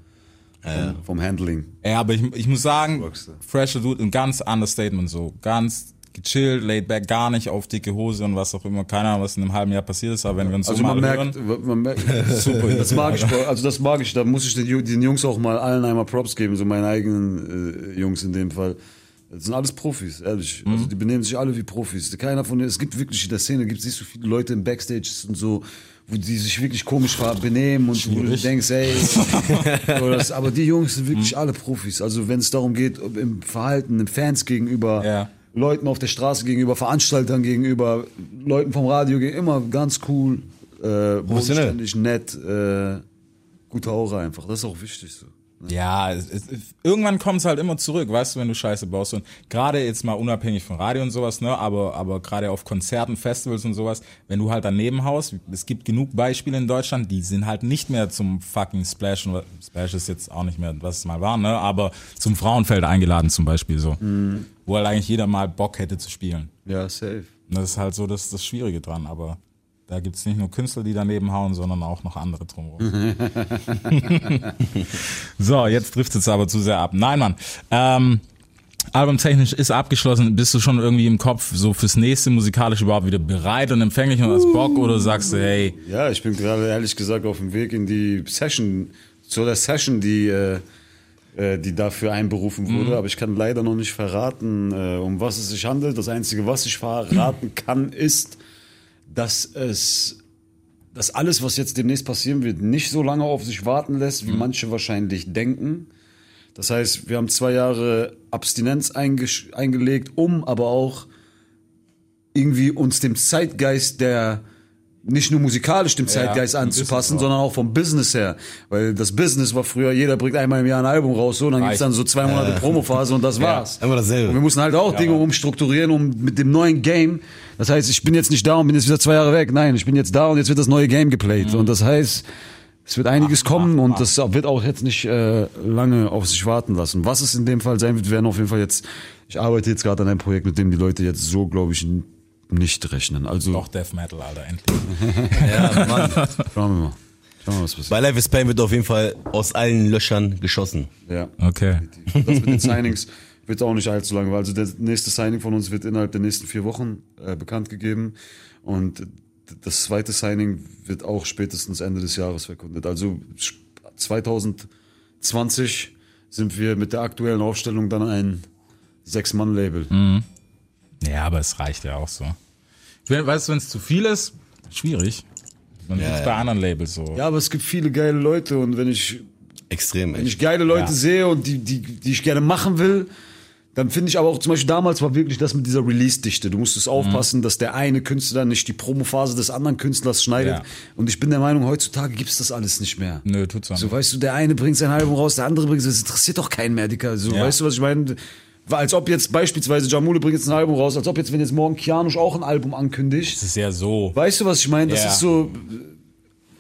vom, vom Handling. Ja, aber ich, ich muss sagen, Rockstar. fresher Dude, ein ganz Understatement so. Ganz gechillt, laid back, gar nicht auf dicke Hose und was auch immer. Keine Ahnung, was in einem halben Jahr passiert ist, aber wenn wir uns Also so man mal merkt, hören, man merkt, super. Das mag ich, also das mag ich. Da muss ich den, den Jungs auch mal allen einmal Props geben, so meinen eigenen äh, Jungs in dem Fall. Das sind alles Profis, ehrlich. Mhm. Also die benehmen sich alle wie Profis. Keiner von denen, es gibt wirklich in der Szene, gibt es so viele Leute im Backstage und so, wo die sich wirklich komisch benehmen und wo du Schwierig. denkst, ey, so das, aber die Jungs sind Mhm. wirklich alle Profis. Also wenn es darum geht, im Verhalten, den Fans gegenüber, Ja. Leuten auf der Straße gegenüber, Veranstaltern gegenüber, Leuten vom Radio gegenüber, immer ganz cool, äh, bodenständig, nett, äh, gute Aura einfach. Das ist auch wichtig so. ja, es, es, irgendwann kommt es halt immer zurück, weißt du, wenn du Scheiße baust. Und gerade jetzt mal unabhängig von Radio und sowas, ne, aber, aber gerade auf Konzerten, Festivals und sowas, wenn du halt daneben haust, es gibt genug Beispiele in Deutschland, die sind halt nicht mehr zum fucking Splash, Splash ist jetzt auch nicht mehr, was es mal war, ne, aber zum Frauenfeld eingeladen zum Beispiel so. Wo halt eigentlich jeder mal Bock hätte zu spielen. Ja, safe. Und Das ist halt so das, das Schwierige dran, aber da gibt's nicht nur Künstler, die daneben hauen, sondern auch noch andere drumherum. so, jetzt trifft es aber zu sehr ab. Nein, Mann. Ähm, albumtechnisch ist abgeschlossen. Bist du schon irgendwie im Kopf so fürs nächste musikalisch überhaupt wieder bereit und empfänglich und hast Bock oder sagst du, hey, Ja, ich bin gerade ehrlich gesagt auf dem Weg in die Session, zu der Session, die, äh, die dafür einberufen wurde, aber ich kann leider noch nicht verraten, äh, um was es sich handelt. Das Einzige, was ich verraten kann, ist, dass es dass alles, was jetzt demnächst passieren wird, nicht so lange auf sich warten lässt, wie manche wahrscheinlich denken. Das heißt, wir haben zwei Jahre Abstinenz eingesch- eingelegt, um aber auch irgendwie uns dem Zeitgeist der nicht nur musikalisch dem Zeitgeist im anzupassen, sondern auch vom Business her. Weil das Business war früher, jeder bringt einmal im Jahr ein Album raus, so, und dann gibt's dann so zwei Monate Promophase und das war's. Immer dasselbe. Und wir mussten halt auch Dinge umstrukturieren, um mit dem neuen Game. Das heißt, ich bin jetzt nicht da und bin jetzt wieder zwei Jahre weg. Nein, ich bin jetzt da und jetzt wird das neue Game geplayt. Und das heißt, es wird einiges kommen und das wird auch jetzt nicht äh, lange auf sich warten lassen. Was es in dem Fall sein wird, werden auf jeden Fall jetzt. Ich arbeite jetzt gerade an einem Projekt, mit dem die Leute jetzt so, glaube ich, nicht rechnen. Also doch Death Metal, Alter, endlich. Ja, Mann. schauen wir mal. Schauen wir mal, was passiert. Bei Life is Pain wird auf jeden Fall aus allen Löchern geschossen. Ja. Okay. Das mit den Signings wird auch nicht allzu lange, weil also das nächste Signing von uns wird innerhalb der nächsten vier Wochen äh, bekannt gegeben und das zweite Signing wird auch spätestens Ende des Jahres verkündet. Also sch- 2020 sind wir mit der aktuellen Aufstellung dann ein Sechs-Mann-Label. Ja, aber es reicht ja auch so. Ich weißt du, wenn es zu viel ist, schwierig. Man Ja, sieht's ja. bei anderen Labels so. Ja, aber es gibt viele geile Leute und wenn ich Extrem, Wenn ich echt. geile Leute Ja. sehe und die, die, die ich gerne machen will, dann finde ich aber auch zum Beispiel damals war wirklich das mit dieser Release-Dichte. Du musstest aufpassen, dass der eine Künstler nicht die Promophase des anderen Künstlers schneidet. Ja. Und ich bin der Meinung, heutzutage gibt's das alles nicht mehr. Nö, tut's auch So, nicht. weißt du, der eine bringt sein Album raus, der andere bringt es. Das interessiert doch keinen mehr, Dicker. So, Ja. weißt du, was ich meine? Als ob jetzt beispielsweise Jamule bringt jetzt ein Album raus, als ob jetzt, wenn jetzt morgen Kianusch auch ein Album ankündigt. Das ist ja so. Weißt du, was ich meine? Das Ja. ist so.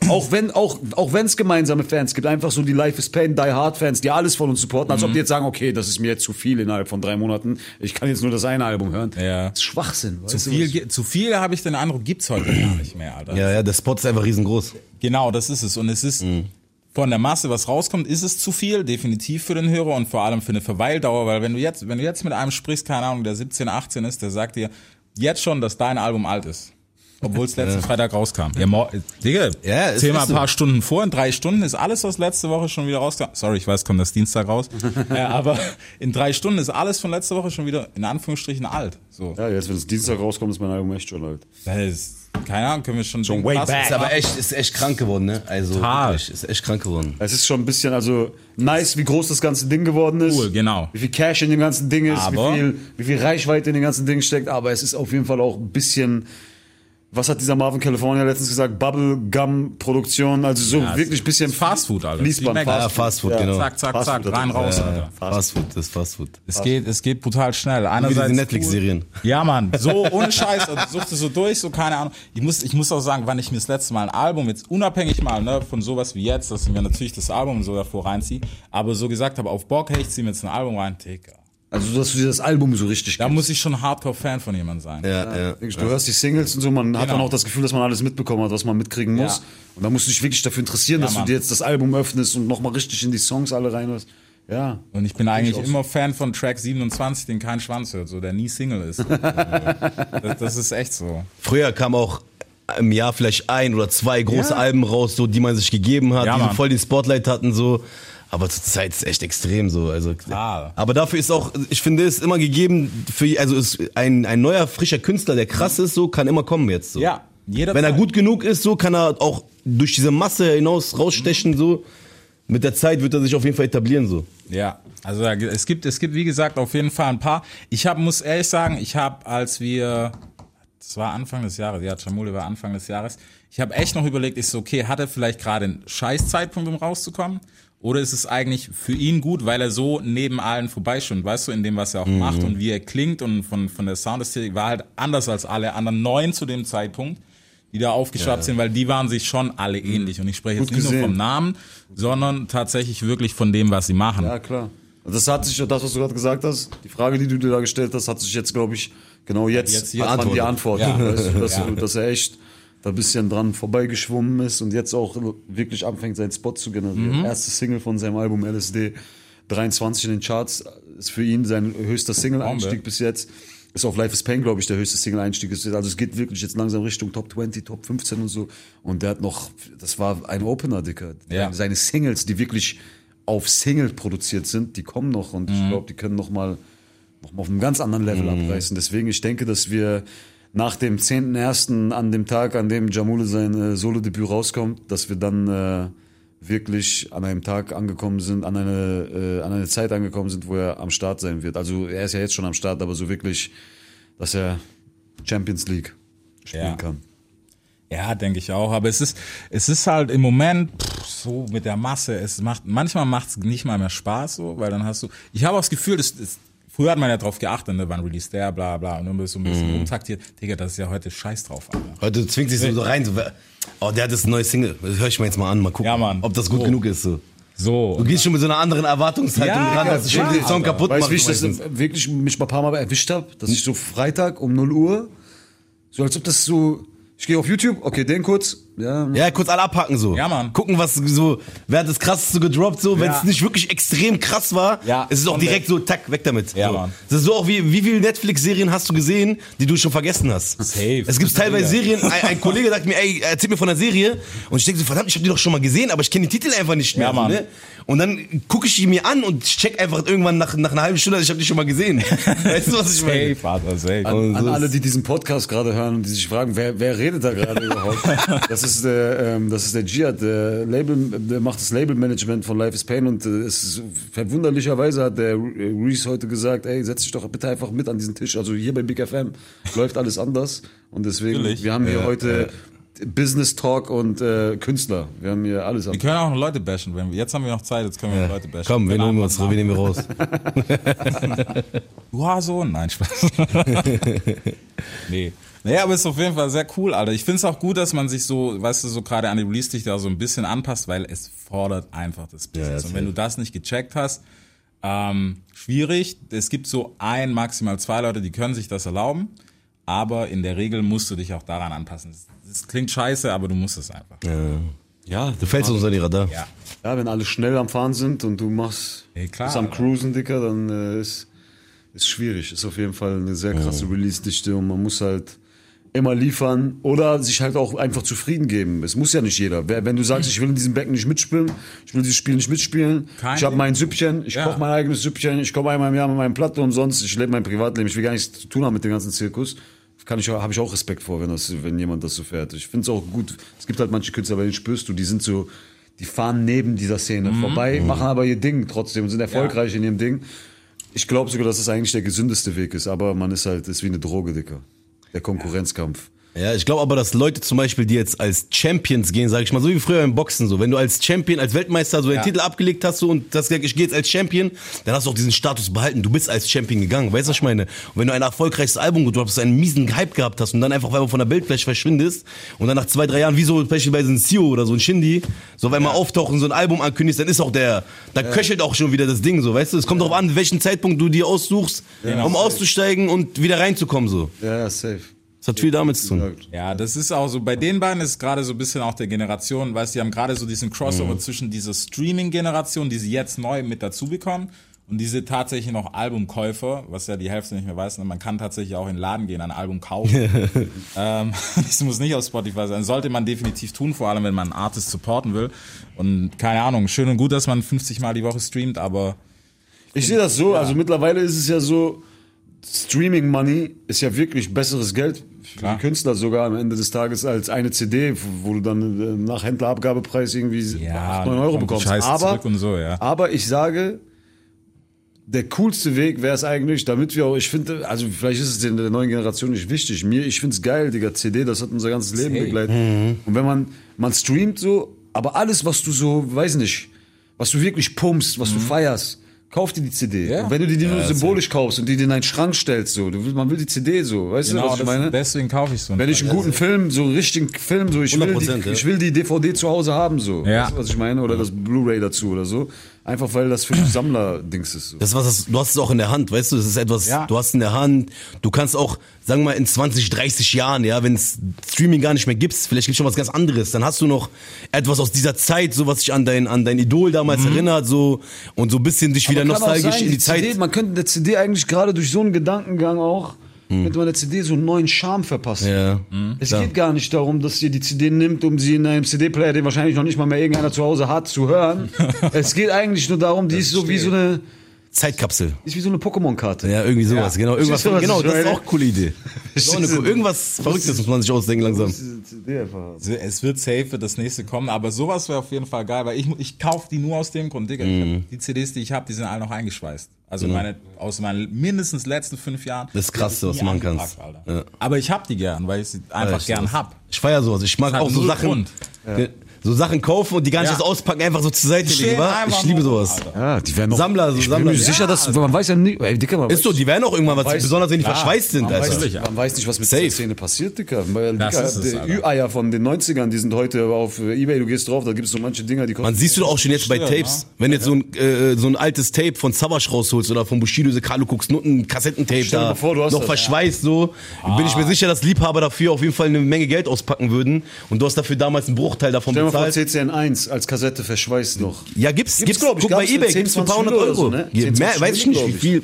Auch wenn auch auch wenn es gemeinsame Fans gibt, einfach so die Life is Pain, Die Hard Fans, die alles von uns supporten, als ob Mhm. die jetzt sagen, okay, das ist mir jetzt zu viel innerhalb von drei Monaten, ich kann jetzt nur das eine Album hören. Ja. Das ist Schwachsinn. Zu viel, zu viel habe ich den Eindruck, gibt's heute gar nicht mehr, Alter. Ja, ja, der Spot ist einfach riesengroß. Genau, das ist es. Und es ist von der Masse, was rauskommt, ist es zu viel, definitiv für den Hörer und vor allem für eine Verweildauer, weil wenn du jetzt, wenn du jetzt mit einem sprichst, keine Ahnung, der 17, 18 ist, der sagt dir jetzt schon, dass dein Album alt ist. Obwohl es letzten Freitag rauskam. Ja, mor Digga, Ja, ist ein so. paar Stunden vor, in drei Stunden ist alles, was letzte Woche schon wieder rauskam. Sorry, ich weiß, kommt das Dienstag raus. ja, aber in drei Stunden ist alles von letzter Woche schon wieder in Anführungsstrichen alt. So. Ja, jetzt, wenn es Dienstag rauskommt, ist mein Album echt schon alt. Das ist, keine Ahnung, können wir schon, Schon way back. Ist aber echt, ist echt krank geworden, ne? Also, wirklich, ist echt krank geworden. Es ist schon ein bisschen, also nice, wie groß das ganze Ding geworden ist. Cool, genau. Wie viel Cash in dem ganzen Ding ist, Aber- wie, viel, wie viel Reichweite in dem ganzen Ding steckt. Aber es ist auf jeden Fall auch ein bisschen, was hat dieser Marvin California letztens gesagt? Bubblegum-Produktion, also so Ja, wirklich bisschen ist Fast Food, Alter. Wie Mac. Ja, Fast Food, genau. Zack, zack, Fast zack, Food, rein, das- raus, ja, Alter. Fast Food, das ist Fast Food. Es geht, es geht brutal schnell. Wie Einerseits diese cool. Netflix-Serien. Ja, Mann, so ohne Scheiß, also suchst du so durch, so keine Ahnung. Ich muss, ich muss auch sagen, wann ich mir das letzte Mal ein Album, jetzt unabhängig mal ne, von sowas wie jetzt, dass ich mir natürlich das Album so davor reinziehe, aber so gesagt habe, auf Bock, hey, ich zieh mir jetzt ein Album rein, Digga. Also, dass du dir das Album so richtig Da muss ich schon Hardcore-Fan von jemandem sein. Ja, ja. Du hörst die Singles und so, man hat Genau. dann auch das Gefühl, dass man alles mitbekommen hat, was man mitkriegen muss. Ja. Und da musst du dich wirklich dafür interessieren, Ja, dass Mann. du dir jetzt das Album öffnest und nochmal richtig in die Songs alle reinhörst. Ja. Und ich bin eigentlich immer Fan von Track 27, den kein Schwanz hört, so der nie Single ist. das, das ist echt so. Früher kam auch im Jahr vielleicht ein oder zwei große Ja. Alben raus, so die man sich gegeben hat, Ja, die so Mann. voll den Spotlight hatten so. Aber zur Zeit ist echt extrem so. Also, Klar. aber dafür ist auch, ich finde, es ist immer gegeben, für, also ist ein, ein neuer, frischer Künstler, der krass ist, so, kann immer kommen jetzt. So. Ja, jeder Wenn er gut genug ist, so, kann er auch durch diese Masse hinaus rausstechen, so. Mit der Zeit wird er sich auf jeden Fall etablieren, so. Ja, also es gibt, es gibt wie gesagt auf jeden Fall ein paar. Ich habe, muss ehrlich sagen, ich habe, als wir, das war Anfang des Jahres, ja, Chamule war Anfang des Jahres, ich habe echt noch überlegt, ist so, okay, hat er vielleicht gerade einen Scheißzeitpunkt, um rauszukommen? Oder ist es eigentlich für ihn gut, weil er so neben allen vorbeischwimmt, weißt du, in dem, was er auch macht und wie er klingt und von, von der Soundästhetik war halt anders als alle anderen neun zu dem Zeitpunkt, die da aufgeschwappt sind, weil die waren sich schon alle ähnlich. Und ich spreche jetzt Gut nicht nur gesehen. vom Namen, sondern tatsächlich wirklich von dem, was sie machen. Ja, klar. Also Das hat sich, das, was du gerade gesagt hast, die Frage, die du dir da gestellt hast, hat sich jetzt, glaube ich, genau jetzt, Jetzt jetzt hat man die Antwort. Ja. Weißt du, dass, Ja. dass er echt da ein bisschen dran vorbeigeschwommen ist und jetzt auch wirklich anfängt, seinen Spot zu generieren. Mhm. Erste Single von seinem Album LSD, 23 in den Charts, ist für ihn sein höchster Single-Einstieg bis jetzt. Ist auf Life is Pain, glaube ich, der höchste Single-Einstieg. Also es geht wirklich jetzt langsam Richtung Top 20, Top 15 und so. Und der hat noch, das war ein Opener, Dicker. Ja. Seine Singles, die wirklich auf Single produziert sind, die kommen noch und Mhm. ich glaube, die können noch mal, noch mal auf einem ganz anderen Level abreißen. Deswegen, ich denke, dass wir nach dem 10.01. an dem Tag, an dem Jamule sein äh, Solo-Debüt rauskommt, dass wir dann äh, wirklich an einem Tag angekommen sind, an eine, äh, an eine Zeit angekommen sind, wo er am Start sein wird. Also er ist ja jetzt schon am Start, aber so wirklich, dass er Champions League spielen Ja. kann. Ja, denke ich auch. Aber es ist, es ist halt im Moment pff, so mit der Masse. Es macht, manchmal macht es nicht mal mehr Spaß, so, weil dann hast du. Ich habe auch das Gefühl, das, das, früher hat man ja drauf geachtet, ne, wann release der, bla bla, und dann bist du ein bisschen Mhm. umtaktiert. Digga, das ist ja heute Scheiß drauf, Alter. Heute zwingt sich so, rein, so, oh, der hat das neue Single. Das höre ich mir jetzt mal an, mal gucken, Ja, Mann. ob das gut So. genug ist, so. So. Du gehst schon mit so einer anderen Erwartungshaltung Ja, ran, dass du schon den Song Alter. kaputt Weißt machst. du, wie ich das wirklich mich mal ein paar Mal erwischt habe? Dass ich so Freitag um 0 Uhr, so als ob das so, ich gehe auf YouTube, okay, den kurz, ja, Ja, kurz alle abhacken so. Ja, Mann. Gucken, was so, wer hat das krasseste gedroppt so. Wenn Ja. es nicht wirklich extrem krass war, Ja, ist es auch direkt so, tack, weg damit. Ja, so. Mann. Das ist so auch wie, wie viele Netflix-Serien hast du gesehen, die du schon vergessen hast? Safe. Es gibt teilweise Serien, ein, ein Kollege sagt mir, ey, erzähl mir von der Serie. Und ich denke so, verdammt, ich habe die doch schon mal gesehen, aber ich kenne den Titel einfach nicht mehr. Ja, Mann. Ne? Und dann gucke ich die mir an und ich check einfach irgendwann nach, nach einer halben Stunde, ich habe die schon mal gesehen. weißt du, was ich meine? Safe, Alter, safe. An, an alle, die diesen Podcast gerade hören und die sich fragen, wer, wer redet da gerade überhaupt? Das ist der, ähm, das ist der Jihad, der Label, der macht das Labelmanagement von Life is Pain und äh, es ist, verwunderlicherweise hat der Reese heute gesagt, ey, setz dich doch bitte einfach mit an diesen Tisch. Also hier bei Big FM läuft alles anders und deswegen, Natürlich. wir haben hier heute Business Talk und äh, Künstler. Wir haben hier alles am Wir können auch noch Leute bashen, wenn wir. Jetzt haben wir noch Zeit, jetzt können wir noch Leute bashen. Komm, wir nehmen uns, wir nehmen wir raus. Hurensohn? Nein, Spaß. nee. Naja, aber ist auf jeden Fall sehr cool, Alter. Ich finde es auch gut, dass man sich so, weißt du, so gerade an die Release dich da so ein bisschen anpasst, weil es fordert einfach das Business. ja, Und wenn du das nicht gecheckt hast, ähm, schwierig. Es gibt so ein, maximal zwei Leute, die können sich das erlauben, aber in der Regel musst du dich auch daran anpassen. Das, klingt scheiße, aber du musst es einfach. Ja, Du fällst uns an die Radar. Ja. ja, wenn alle schnell am Fahren sind und du machst Ey, klar, bist am. Cruisen, Dicker, dann äh, ist ist schwierig. Ist auf jeden Fall eine sehr krasse Release-Dichte und man muss halt immer liefern oder sich halt auch einfach zufrieden geben. Es muss ja nicht jeder. Wenn du sagst, ich will in diesem Becken nicht mitspielen, ich will dieses Spiel nicht mitspielen, Kein ich habe mein Süppchen, ich Ja. koche mein eigenes Süppchen, ich komme einmal im Jahr mit meinem Platte umsonst, ich lebe mein Privatleben, ich will gar nichts zu tun haben mit dem ganzen Zirkus. Kann ich, habe ich auch Respekt vor, wenn, das, wenn jemand das so fährt. Ich finde es auch gut. Es gibt halt manche Künstler, bei denen spürst du, die sind so, die fahren neben dieser Szene Mhm. vorbei, machen aber ihr Ding trotzdem und sind erfolgreich in ihrem Ding. Ich glaube sogar, dass es eigentlich der gesündeste Weg ist, aber man ist halt, ist wie eine Droge, Dicker. Der Konkurrenzkampf. Ja, ich glaube aber, dass Leute zum Beispiel, die jetzt als Champions gehen, sage ich mal, so wie früher im Boxen, so, wenn du als Champion, als Weltmeister so den Ja. Titel abgelegt hast so, und das gesagt, ich gehe jetzt als Champion, dann hast du auch diesen Status behalten. Du bist als Champion gegangen, weißt du, was ich meine? Und wenn du ein erfolgreiches Album gedroppt hast, einen miesen Hype gehabt hast und dann einfach, weil du von der Bildfläche verschwindest und dann nach zwei, drei Jahren, wie so beispielsweise ein Sio oder so ein Shindy, so auf einmal auftauchen, so ein Album ankündigst, dann ist auch der, da köchelt auch schon wieder das Ding, so, weißt du? Es kommt darauf an, welchen Zeitpunkt du dir aussuchst, um auszusteigen und wieder reinzukommen, so. Ja, ja, safe. Das hat viel damit zu tun. Ja, das ist auch so, bei den beiden ist gerade so ein bisschen auch der Generation, weißt du, die haben gerade so diesen Crossover Mhm. zwischen dieser Streaming-Generation, die sie jetzt neu mit dazu bekommen, und diese tatsächlich noch Albumkäufer, was ja die Hälfte nicht mehr weiß, ne, man kann tatsächlich auch in den Laden gehen, ein Album kaufen. ähm, das muss nicht auf Spotify sein, sollte man definitiv tun, vor allem wenn man einen Artist supporten will. Und keine Ahnung, schön und gut, dass man 50 Mal die Woche streamt, aber Ich sehe das so, also mittlerweile ist es ja so, Streaming Money ist ja wirklich besseres Geld Klar. die Künstler sogar am Ende des Tages als eine CD, wo du dann äh, nach Händlerabgabepreis irgendwie Ja, 8, 9 Euro bekommst. Scheiße Aber, so, ja. aber ich sage, der coolste Weg wäre es eigentlich, damit wir auch, ich finde, also vielleicht ist es in der neuen Generation nicht wichtig. Mir, ich finde es geil, Digga, CD, das hat unser ganzes Leben Safe. begleitet. Und wenn man, man streamt so, aber alles, was du so, weiß nicht, was du wirklich pumpst, was du feierst, kauf dir die CD. Ja. Und wenn du die, die nur symbolisch kaufst und die dir in einen Schrank stellst, so, du, man will die CD so, weißt du, genau, was ich das, meine? deswegen kaufe ich so. einen Wenn ich einen guten Film, so einen richtigen Film, so ich will, 100%, die, ja. ich will die DVD zu Hause haben, so. Ja. Weißt du, was ich meine? Oder das Blu-ray dazu oder so. Einfach weil das für die Sammler-Dings ist. So. Das was, das, du hast es auch in der Hand, weißt du, das ist etwas, Ja. du hast in der Hand, du kannst auch, sagen wir mal, in 20, 30 Jahren, ja, wenn es Streaming gar nicht mehr gibt, vielleicht gibt schon was ganz anderes, dann hast du noch etwas aus dieser Zeit, so was dich an dein, an dein Idol damals Mhm. erinnert, so, und so ein bisschen dich wieder nostalgisch sein, in die, Zeit. CD, man könnte der CD eigentlich gerade durch so einen Gedankengang auch, könnte man der CD so einen neuen Charme verpassen. Ja. Es Klar. geht gar nicht darum, dass ihr die CD nimmt, um sie in einem CD-Player, den wahrscheinlich noch nicht mal mehr irgendeiner zu Hause hat, zu hören. es geht eigentlich nur darum, die ist so wie so eine, Zeitkapsel. ist wie so eine Pokémon-Karte. Ja, irgendwie sowas, Ja. genau. Irgendwas, du, was genau, das ist auch eine coole Idee. Eine, irgendwas Verrücktes muss man sich ausdenken langsam. Es wird safe für das nächste kommen, aber sowas wäre auf jeden Fall geil, weil ich, ich kaufe die nur aus dem Grund, Digga. Mhm. die CDs, die ich habe, die sind alle noch eingeschweißt. Also meine, aus meinen mindestens letzten fünf Jahren. Das ist krass, was du machen kannst. Ja. Aber ich hab die gern, weil ich sie einfach ich gern hab. Ich feier sowas. Ich mag hat auch so Sachen, Grund. So Sachen kaufen und die gar nicht Ja. erst auspacken, einfach so zur Seite Stehen legen, wa? Ich liebe nur, sowas. Ja, die werden noch, Sammler, so ich bin Sammler. mir sicher, dass, man weiß ja nicht, ey, Dicker, man Ist so, die werden auch irgendwann was, Weiß- besonders wenn die Klar, verschweißt sind, man Alter. weiß nicht. Man weiß nicht, was mit Safe. der Szene passiert, Dicker. Weil, Das Dicker ist es, die. Ü-Eier von den 90ern, die sind heute auf Ebay, du gehst drauf, da gibt es so manche Dinger, die kosten. Man siehst du doch auch schon jetzt bei Tapes, wenn jetzt so ein, äh, so ein altes Tape von Savage rausholst oder von Bushido, diese Carlo Cooks Nutten Kassettentape Stell dir da vor, du hast noch das, verschweißt so, bin ich mir sicher, dass Liebhaber dafür auf jeden Fall eine Menge Geld auspacken würden und du hast dafür damals einen Bruchteil davon Stell dir mal vor, bezahlt. CCN1 als Kassette verschweißt noch. Ja, gibt's, Gibt's, gibt's, glaub ich, guck bei Ebay, 10, gibt's für ein paar 20 hundert oder so, Euro. ne? Ja, 10, mehr, 20 weiß ich nicht, wie viel,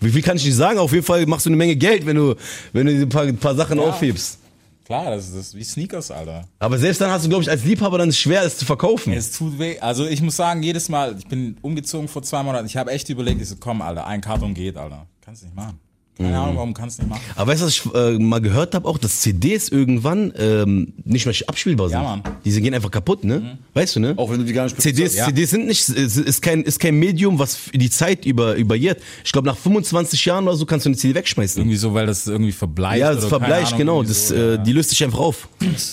wie viel kann ich nicht sagen, auf jeden Fall machst du eine Menge Geld, wenn du, wenn du ein paar, ein paar Sachen aufhebst. Klar, das ist, das ist wie Sneakers, Alter. Aber selbst dann hast du, glaube ich, als Liebhaber dann es schwer, es zu verkaufen. Es tut weh. Also ich muss sagen, jedes Mal, ich bin umgezogen vor zwei Monaten, ich habe echt überlegt, ich so, komm, Alter, ein Karton geht, Alter. Kannst nicht machen. Keine Ahnung, warum kannst du nicht machen. Aber weißt du, was ich äh, mal gehört habe, auch, dass CDs irgendwann ähm, nicht mehr abspielbar sind. Ja, Mann. Diese gehen einfach kaputt, ne? Weißt du, ne? Auch wenn du die gar nicht CDs, Ja. CDs sind nicht, ist ist kein, ist kein Medium, was die Zeit über, überjährt. Ich glaube, nach 25 Jahren oder so kannst du eine CD wegschmeißen. Irgendwie so, weil das irgendwie verbleicht. ja, das verbleicht, genau. Das, so, äh, ja. die löst sich einfach auf.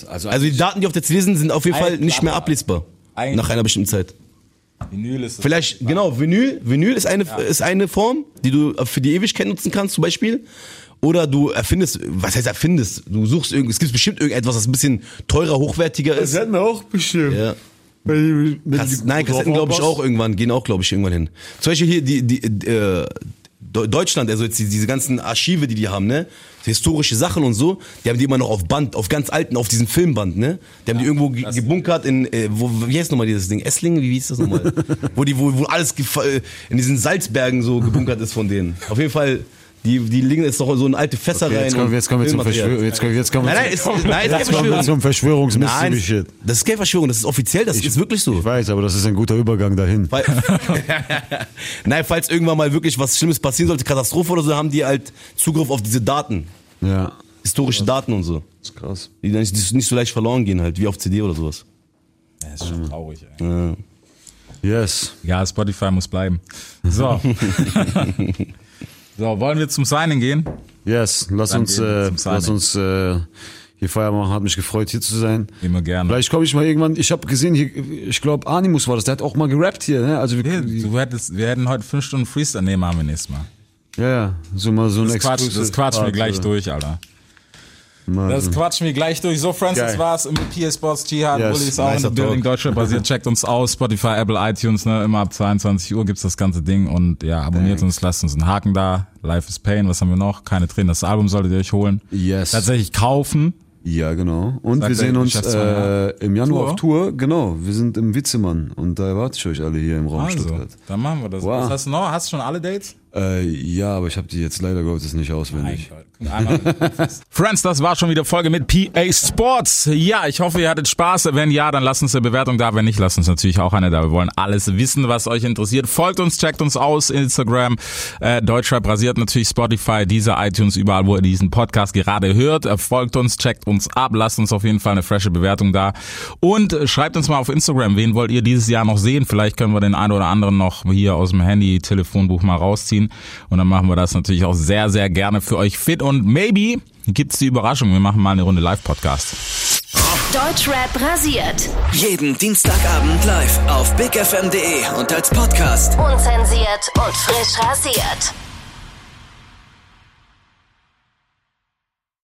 Also, Also die Daten, die auf der CD sind, sind auf jeden Fall nicht mehr ablesbar. Nach einer bestimmten Zeit. Vinyl ist Vielleicht, genau, Vinyl. Vinyl ist eine, ist eine Form, die du für die Ewigkeit nutzen kannst, zum Beispiel. Oder du erfindest, was heißt erfindest? Du suchst irgend, es gibt bestimmt irgendetwas, das ein bisschen teurer, hochwertiger ist. hatten wir auch bestimmt. Ja. Kass, nein, Kassetten glaube ich auch irgendwann, gehen auch glaube ich irgendwann hin. Zum Beispiel hier die, die äh, Deu- Deutschland, also jetzt die- diese ganzen Archive, die die haben, ne, historische Sachen und so, die haben die immer noch auf Band, auf ganz alten, auf diesem Filmband, ne, die haben die irgendwo ge gebunkert in, äh, wo, wie heißt nochmal dieses Ding, Esslingen, wie hieß das nochmal, wo die, wo, wo alles äh, in diesen Salzbergen so gebunkert ist von denen. Auf jeden Fall, die, die liegen jetzt doch so in alte Fässer Okay, rein. jetzt kommen, und wir- jetzt kommen wir zum. Verschwörung. Jetzt kommen, jetzt kommen Nein, nein, ist, nein, jetzt kommen wir zum Verschwörungsmystery-Shit. das ist keine Verschwörung, das ist offiziell, das ist wirklich so. Ich weiß, aber das ist ein guter Übergang dahin. Weil, Nein, falls irgendwann mal wirklich was Schlimmes passieren sollte, Katastrophe oder so, haben die halt Zugriff auf diese Daten. Ja, Historische Daten und so. das ist krass. Die dann nicht, so leicht verloren gehen halt, wie auf CD oder sowas. Ja, ist schon traurig, ey. Yes. Ja, Spotify muss bleiben. So. so, wollen wir zum Signing gehen? Yes, lass Dann uns, äh, lass uns äh, hier Feier machen. Hat mich gefreut, hier zu sein. Immer gerne. Vielleicht komme ich mal irgendwann. Ich habe gesehen, hier, ich glaube, Animus war das. Der hat auch mal gerappt hier. Ne? Also wir, Hey, du hättest, wir hätten heute fünf Stunden Freestyle nehmen, haben wir nächstes Mal. Ja, ja, so mal so ein Das, Quatsch, Exclusive das quatschen wir gleich durch, Alter. mal Das quatschen wir gleich durch. So, das Geil. war's mit PS Sports Jihad. Yes, Bulli ist auch in nicer der Building. Deutschland basiert. Checkt uns aus. Spotify, Apple, iTunes. Ne? Immer ab 22 Uhr gibt's das ganze Ding. Und ja, abonniert uns, lasst uns einen Haken da. Life is Pain. Was haben wir noch? Keine Tränen. Das Album solltet ihr euch holen. Yes. Tatsächlich kaufen. Ja, genau. Und Sagt wir sehen uns äh, im Januar Tour? auf Tour. Genau, wir sind im Witzemann und da erwarte ich euch alle hier im Raum Also, Stuttgart. dann machen wir das. Wow. Was hast du noch? Hast du schon alle Dates? Äh, ja, aber ich habe die jetzt leider Gottes nicht auswendig. Friends, das war schon wieder Folge mit PA Sports. Ja, ich hoffe, ihr hattet Spaß. Wenn ja, dann lasst uns eine Bewertung da. Wenn nicht, lasst uns natürlich auch eine da. Wir wollen alles wissen, was euch interessiert. Folgt uns, checkt uns aus. Instagram, äh, Deutschrap rasiert natürlich Spotify, dieser iTunes, überall, wo ihr diesen Podcast gerade hört. Äh, Folgt uns, checkt uns ab. Lasst uns auf jeden Fall eine frische Bewertung da. Und äh, schreibt uns mal auf Instagram, wen wollt ihr dieses Jahr noch sehen? Vielleicht können wir den einen oder anderen noch hier aus dem Handy-Telefonbuch mal rausziehen. Und dann machen wir das natürlich auch sehr, sehr gerne für euch fit. Und maybe gibt's die Überraschung. Wir machen mal eine Runde Live-Podcast. Deutschrap rasiert. Jeden Dienstagabend live auf bigfm.de und als Podcast. Unzensiert und frisch rasiert.